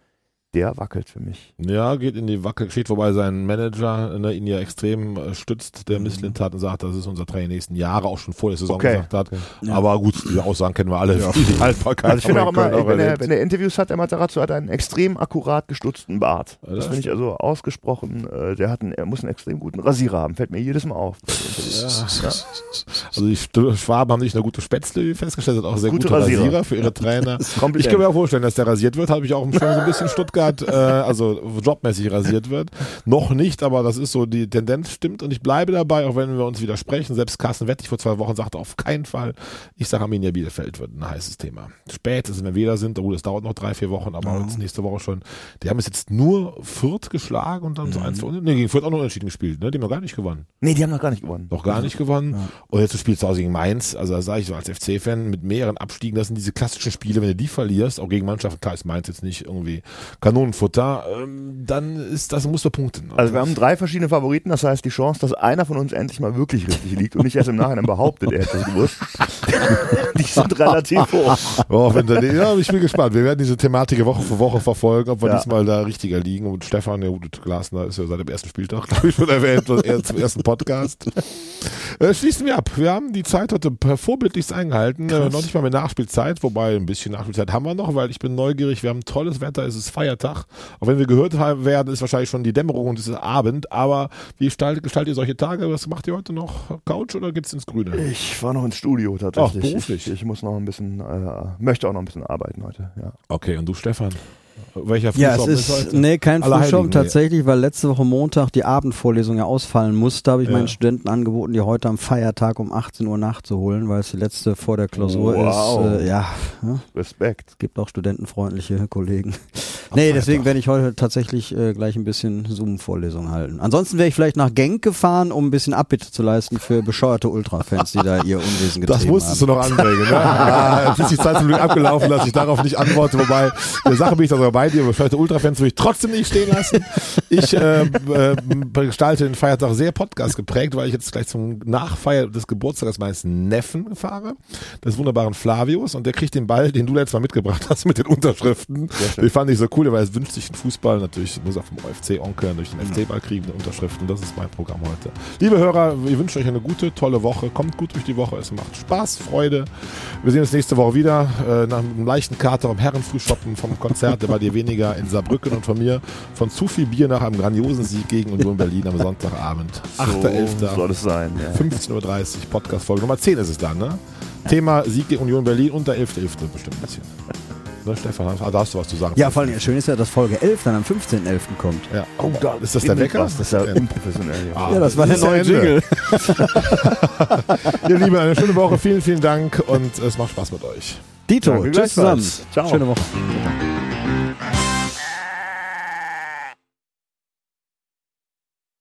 der wackelt für mich. Ja, geht in die Wackelgeschichte, wobei sein Manager ne, ihn ja extrem äh, stützt, der Misslint hat und sagt, das ist unser Trainer die nächsten Jahre, auch schon vor der Saison Okay. gesagt hat. Ja. Aber gut, diese Aussagen kennen wir alle. Die Haltbarkeit Also ich finde auch immer, wenn er, wenn er Interviews hat, der Matarazzo hat einen extrem akkurat gestutzten Bart. Ja, Das finde ich also ausgesprochen, äh, der hat einen, er muss einen extrem guten Rasierer haben, fällt mir jedes Mal auf. Also die Schwaben haben nicht nur gute Spätzle, wie festgestellt, sondern auch sehr Gute gute, Rasierer. Rasierer. für ihre Trainer. Ich kann mir auch vorstellen, dass der rasiert wird. Habe ich auch im Schirm so ein bisschen Stuttgart, äh, also jobmäßig rasiert wird. Noch nicht, aber das ist so, die Tendenz stimmt und ich bleibe dabei, auch wenn wir uns widersprechen. Selbst Carsten Wettig vor zwei Wochen sagte auf keinen Fall, ich sage Arminia Bielefeld wird ein heißes Thema. Spätestens, wenn wir da sind, oh, das dauert noch drei, vier Wochen, aber jetzt nächste Woche schon. Die haben es jetzt nur Fürth geschlagen und dann so eins, nee, gegen Fürth auch noch unentschieden gespielt, ne? Die haben noch gar nicht gewonnen Nee, die haben noch gar nicht gewonnen. noch gar nicht gewonnen. Und jetzt du spielst zu Hause gegen Mainz. Also da sage ich so als FC-Fan mit mehreren Abstiegen, das sind diese klassischen Spiele, wenn du die verlierst, auch gegen Mannschaften, klar ist Mainz jetzt nicht irgendwie Kanonenfutter, ähm, dann ist das, musst du punkten. Also wir haben drei verschiedene Favoriten, das heißt die Chance, dass einer von uns endlich mal wirklich richtig liegt und nicht erst im Nachhinein behauptet, er hätte es gewusst, die sind relativ hoch. Oh, wenn da, ja, ich bin gespannt. Wir werden diese Thematik Woche für Woche verfolgen, ob wir Ja. diesmal da richtiger liegen. Und Stefan, der gute Glasner, ist ja seit dem ersten Spieltag, glaube ich, schon erwähnt, zum ersten Podcast. Äh, schließen wir ab. Wir haben die Zeit heute vorbildlichst eingehalten. Äh, noch nicht mal mehr Nachspielzeit, wobei ein bisschen Nachspielzeit haben wir noch, weil ich bin neugierig. Wir haben tolles Wetter, es ist Feiertag. Feiertag. Auch wenn wir gehört haben- werden, ist wahrscheinlich schon die Dämmerung und es ist Abend. Aber wie gestaltet, gestaltet ihr solche Tage? Was macht ihr heute noch? Couch oder geht's ins Grüne? Ich fahre noch ins Studio tatsächlich. Ach, beruflich. Ich, ich muss noch ein bisschen, äh, möchte auch noch ein bisschen arbeiten heute. Ja. Okay, und du, Stefan? Welcher Ja, es ist, heute? nee, kein nee. tatsächlich, weil letzte Woche Montag die Abendvorlesung ja ausfallen musste, habe ich Ja. meinen Studenten angeboten, die heute am Feiertag um 18 Uhr nachzuholen, weil es die letzte vor der Klausur Wow. ist. Äh, ja, ja, Respekt. es gibt auch studentenfreundliche Kollegen. nee, deswegen werde ich heute tatsächlich äh, gleich ein bisschen Zoom-Vorlesung halten. Ansonsten wäre ich vielleicht nach Genk gefahren, um ein bisschen Abbitte zu leisten für bescheuerte Ultra-Fans, die da ihr Unwesen getrieben Das musstest haben. du noch anbringen. Ne? ah, jetzt ist die Zeit zum Glück abgelaufen, dass ich darauf nicht antworte. Wobei, der Sache bin ich da sogar bei dir. Bescheuerte Ultrafans würde ich trotzdem nicht stehen lassen. Ich äh, äh, gestalte den Feiertag sehr Podcast geprägt, weil ich jetzt gleich zum Nachfeier des Geburtstages meines Neffen fahre, des wunderbaren Flavius. Und der kriegt den Ball, den du letztes Mal mitgebracht hast mit den Unterschriften. Den fand ich so cool, weil er wünscht sich einen Fußball. Natürlich muss er vom OFC-Onkel durch den FC-Ball kriegen, die Unterschriften. Das ist mein Programm heute. Liebe Hörer, ich wünsche euch eine gute, tolle Woche. Kommt gut durch die Woche. Es macht Spaß, Freude. Wir sehen uns nächste Woche wieder. Äh, nach einem leichten Kater im Herrenfrühshoppen vom Konzert der bei dir weniger in Saarbrücken und von mir von zu viel Bier nach einem grandiosen Sieg gegen Union Berlin am Sonntagabend. 8.11. So soll es sein. Ja. 15.30 Uhr, Podcast-Folge Nummer 10 ist es dann, ne? Thema Sieg gegen Union Berlin unter 11.11. bestimmt ein bisschen. Ne, Stefan, ah, da hast du was zu sagen. Ja, vor allem schön ist ja, dass Folge 11 dann am 15.11. kommt. Ja. Oh, da ist das der Wecker? Das ist ja unprofessionell. Ja. Ah, Ja, das war der ja neue. Jingle. Ihr Lieben, eine schöne Woche. Vielen, vielen Dank und es macht Spaß mit euch. Dito, Danke tschüss zusammen. Ciao. Schöne Woche.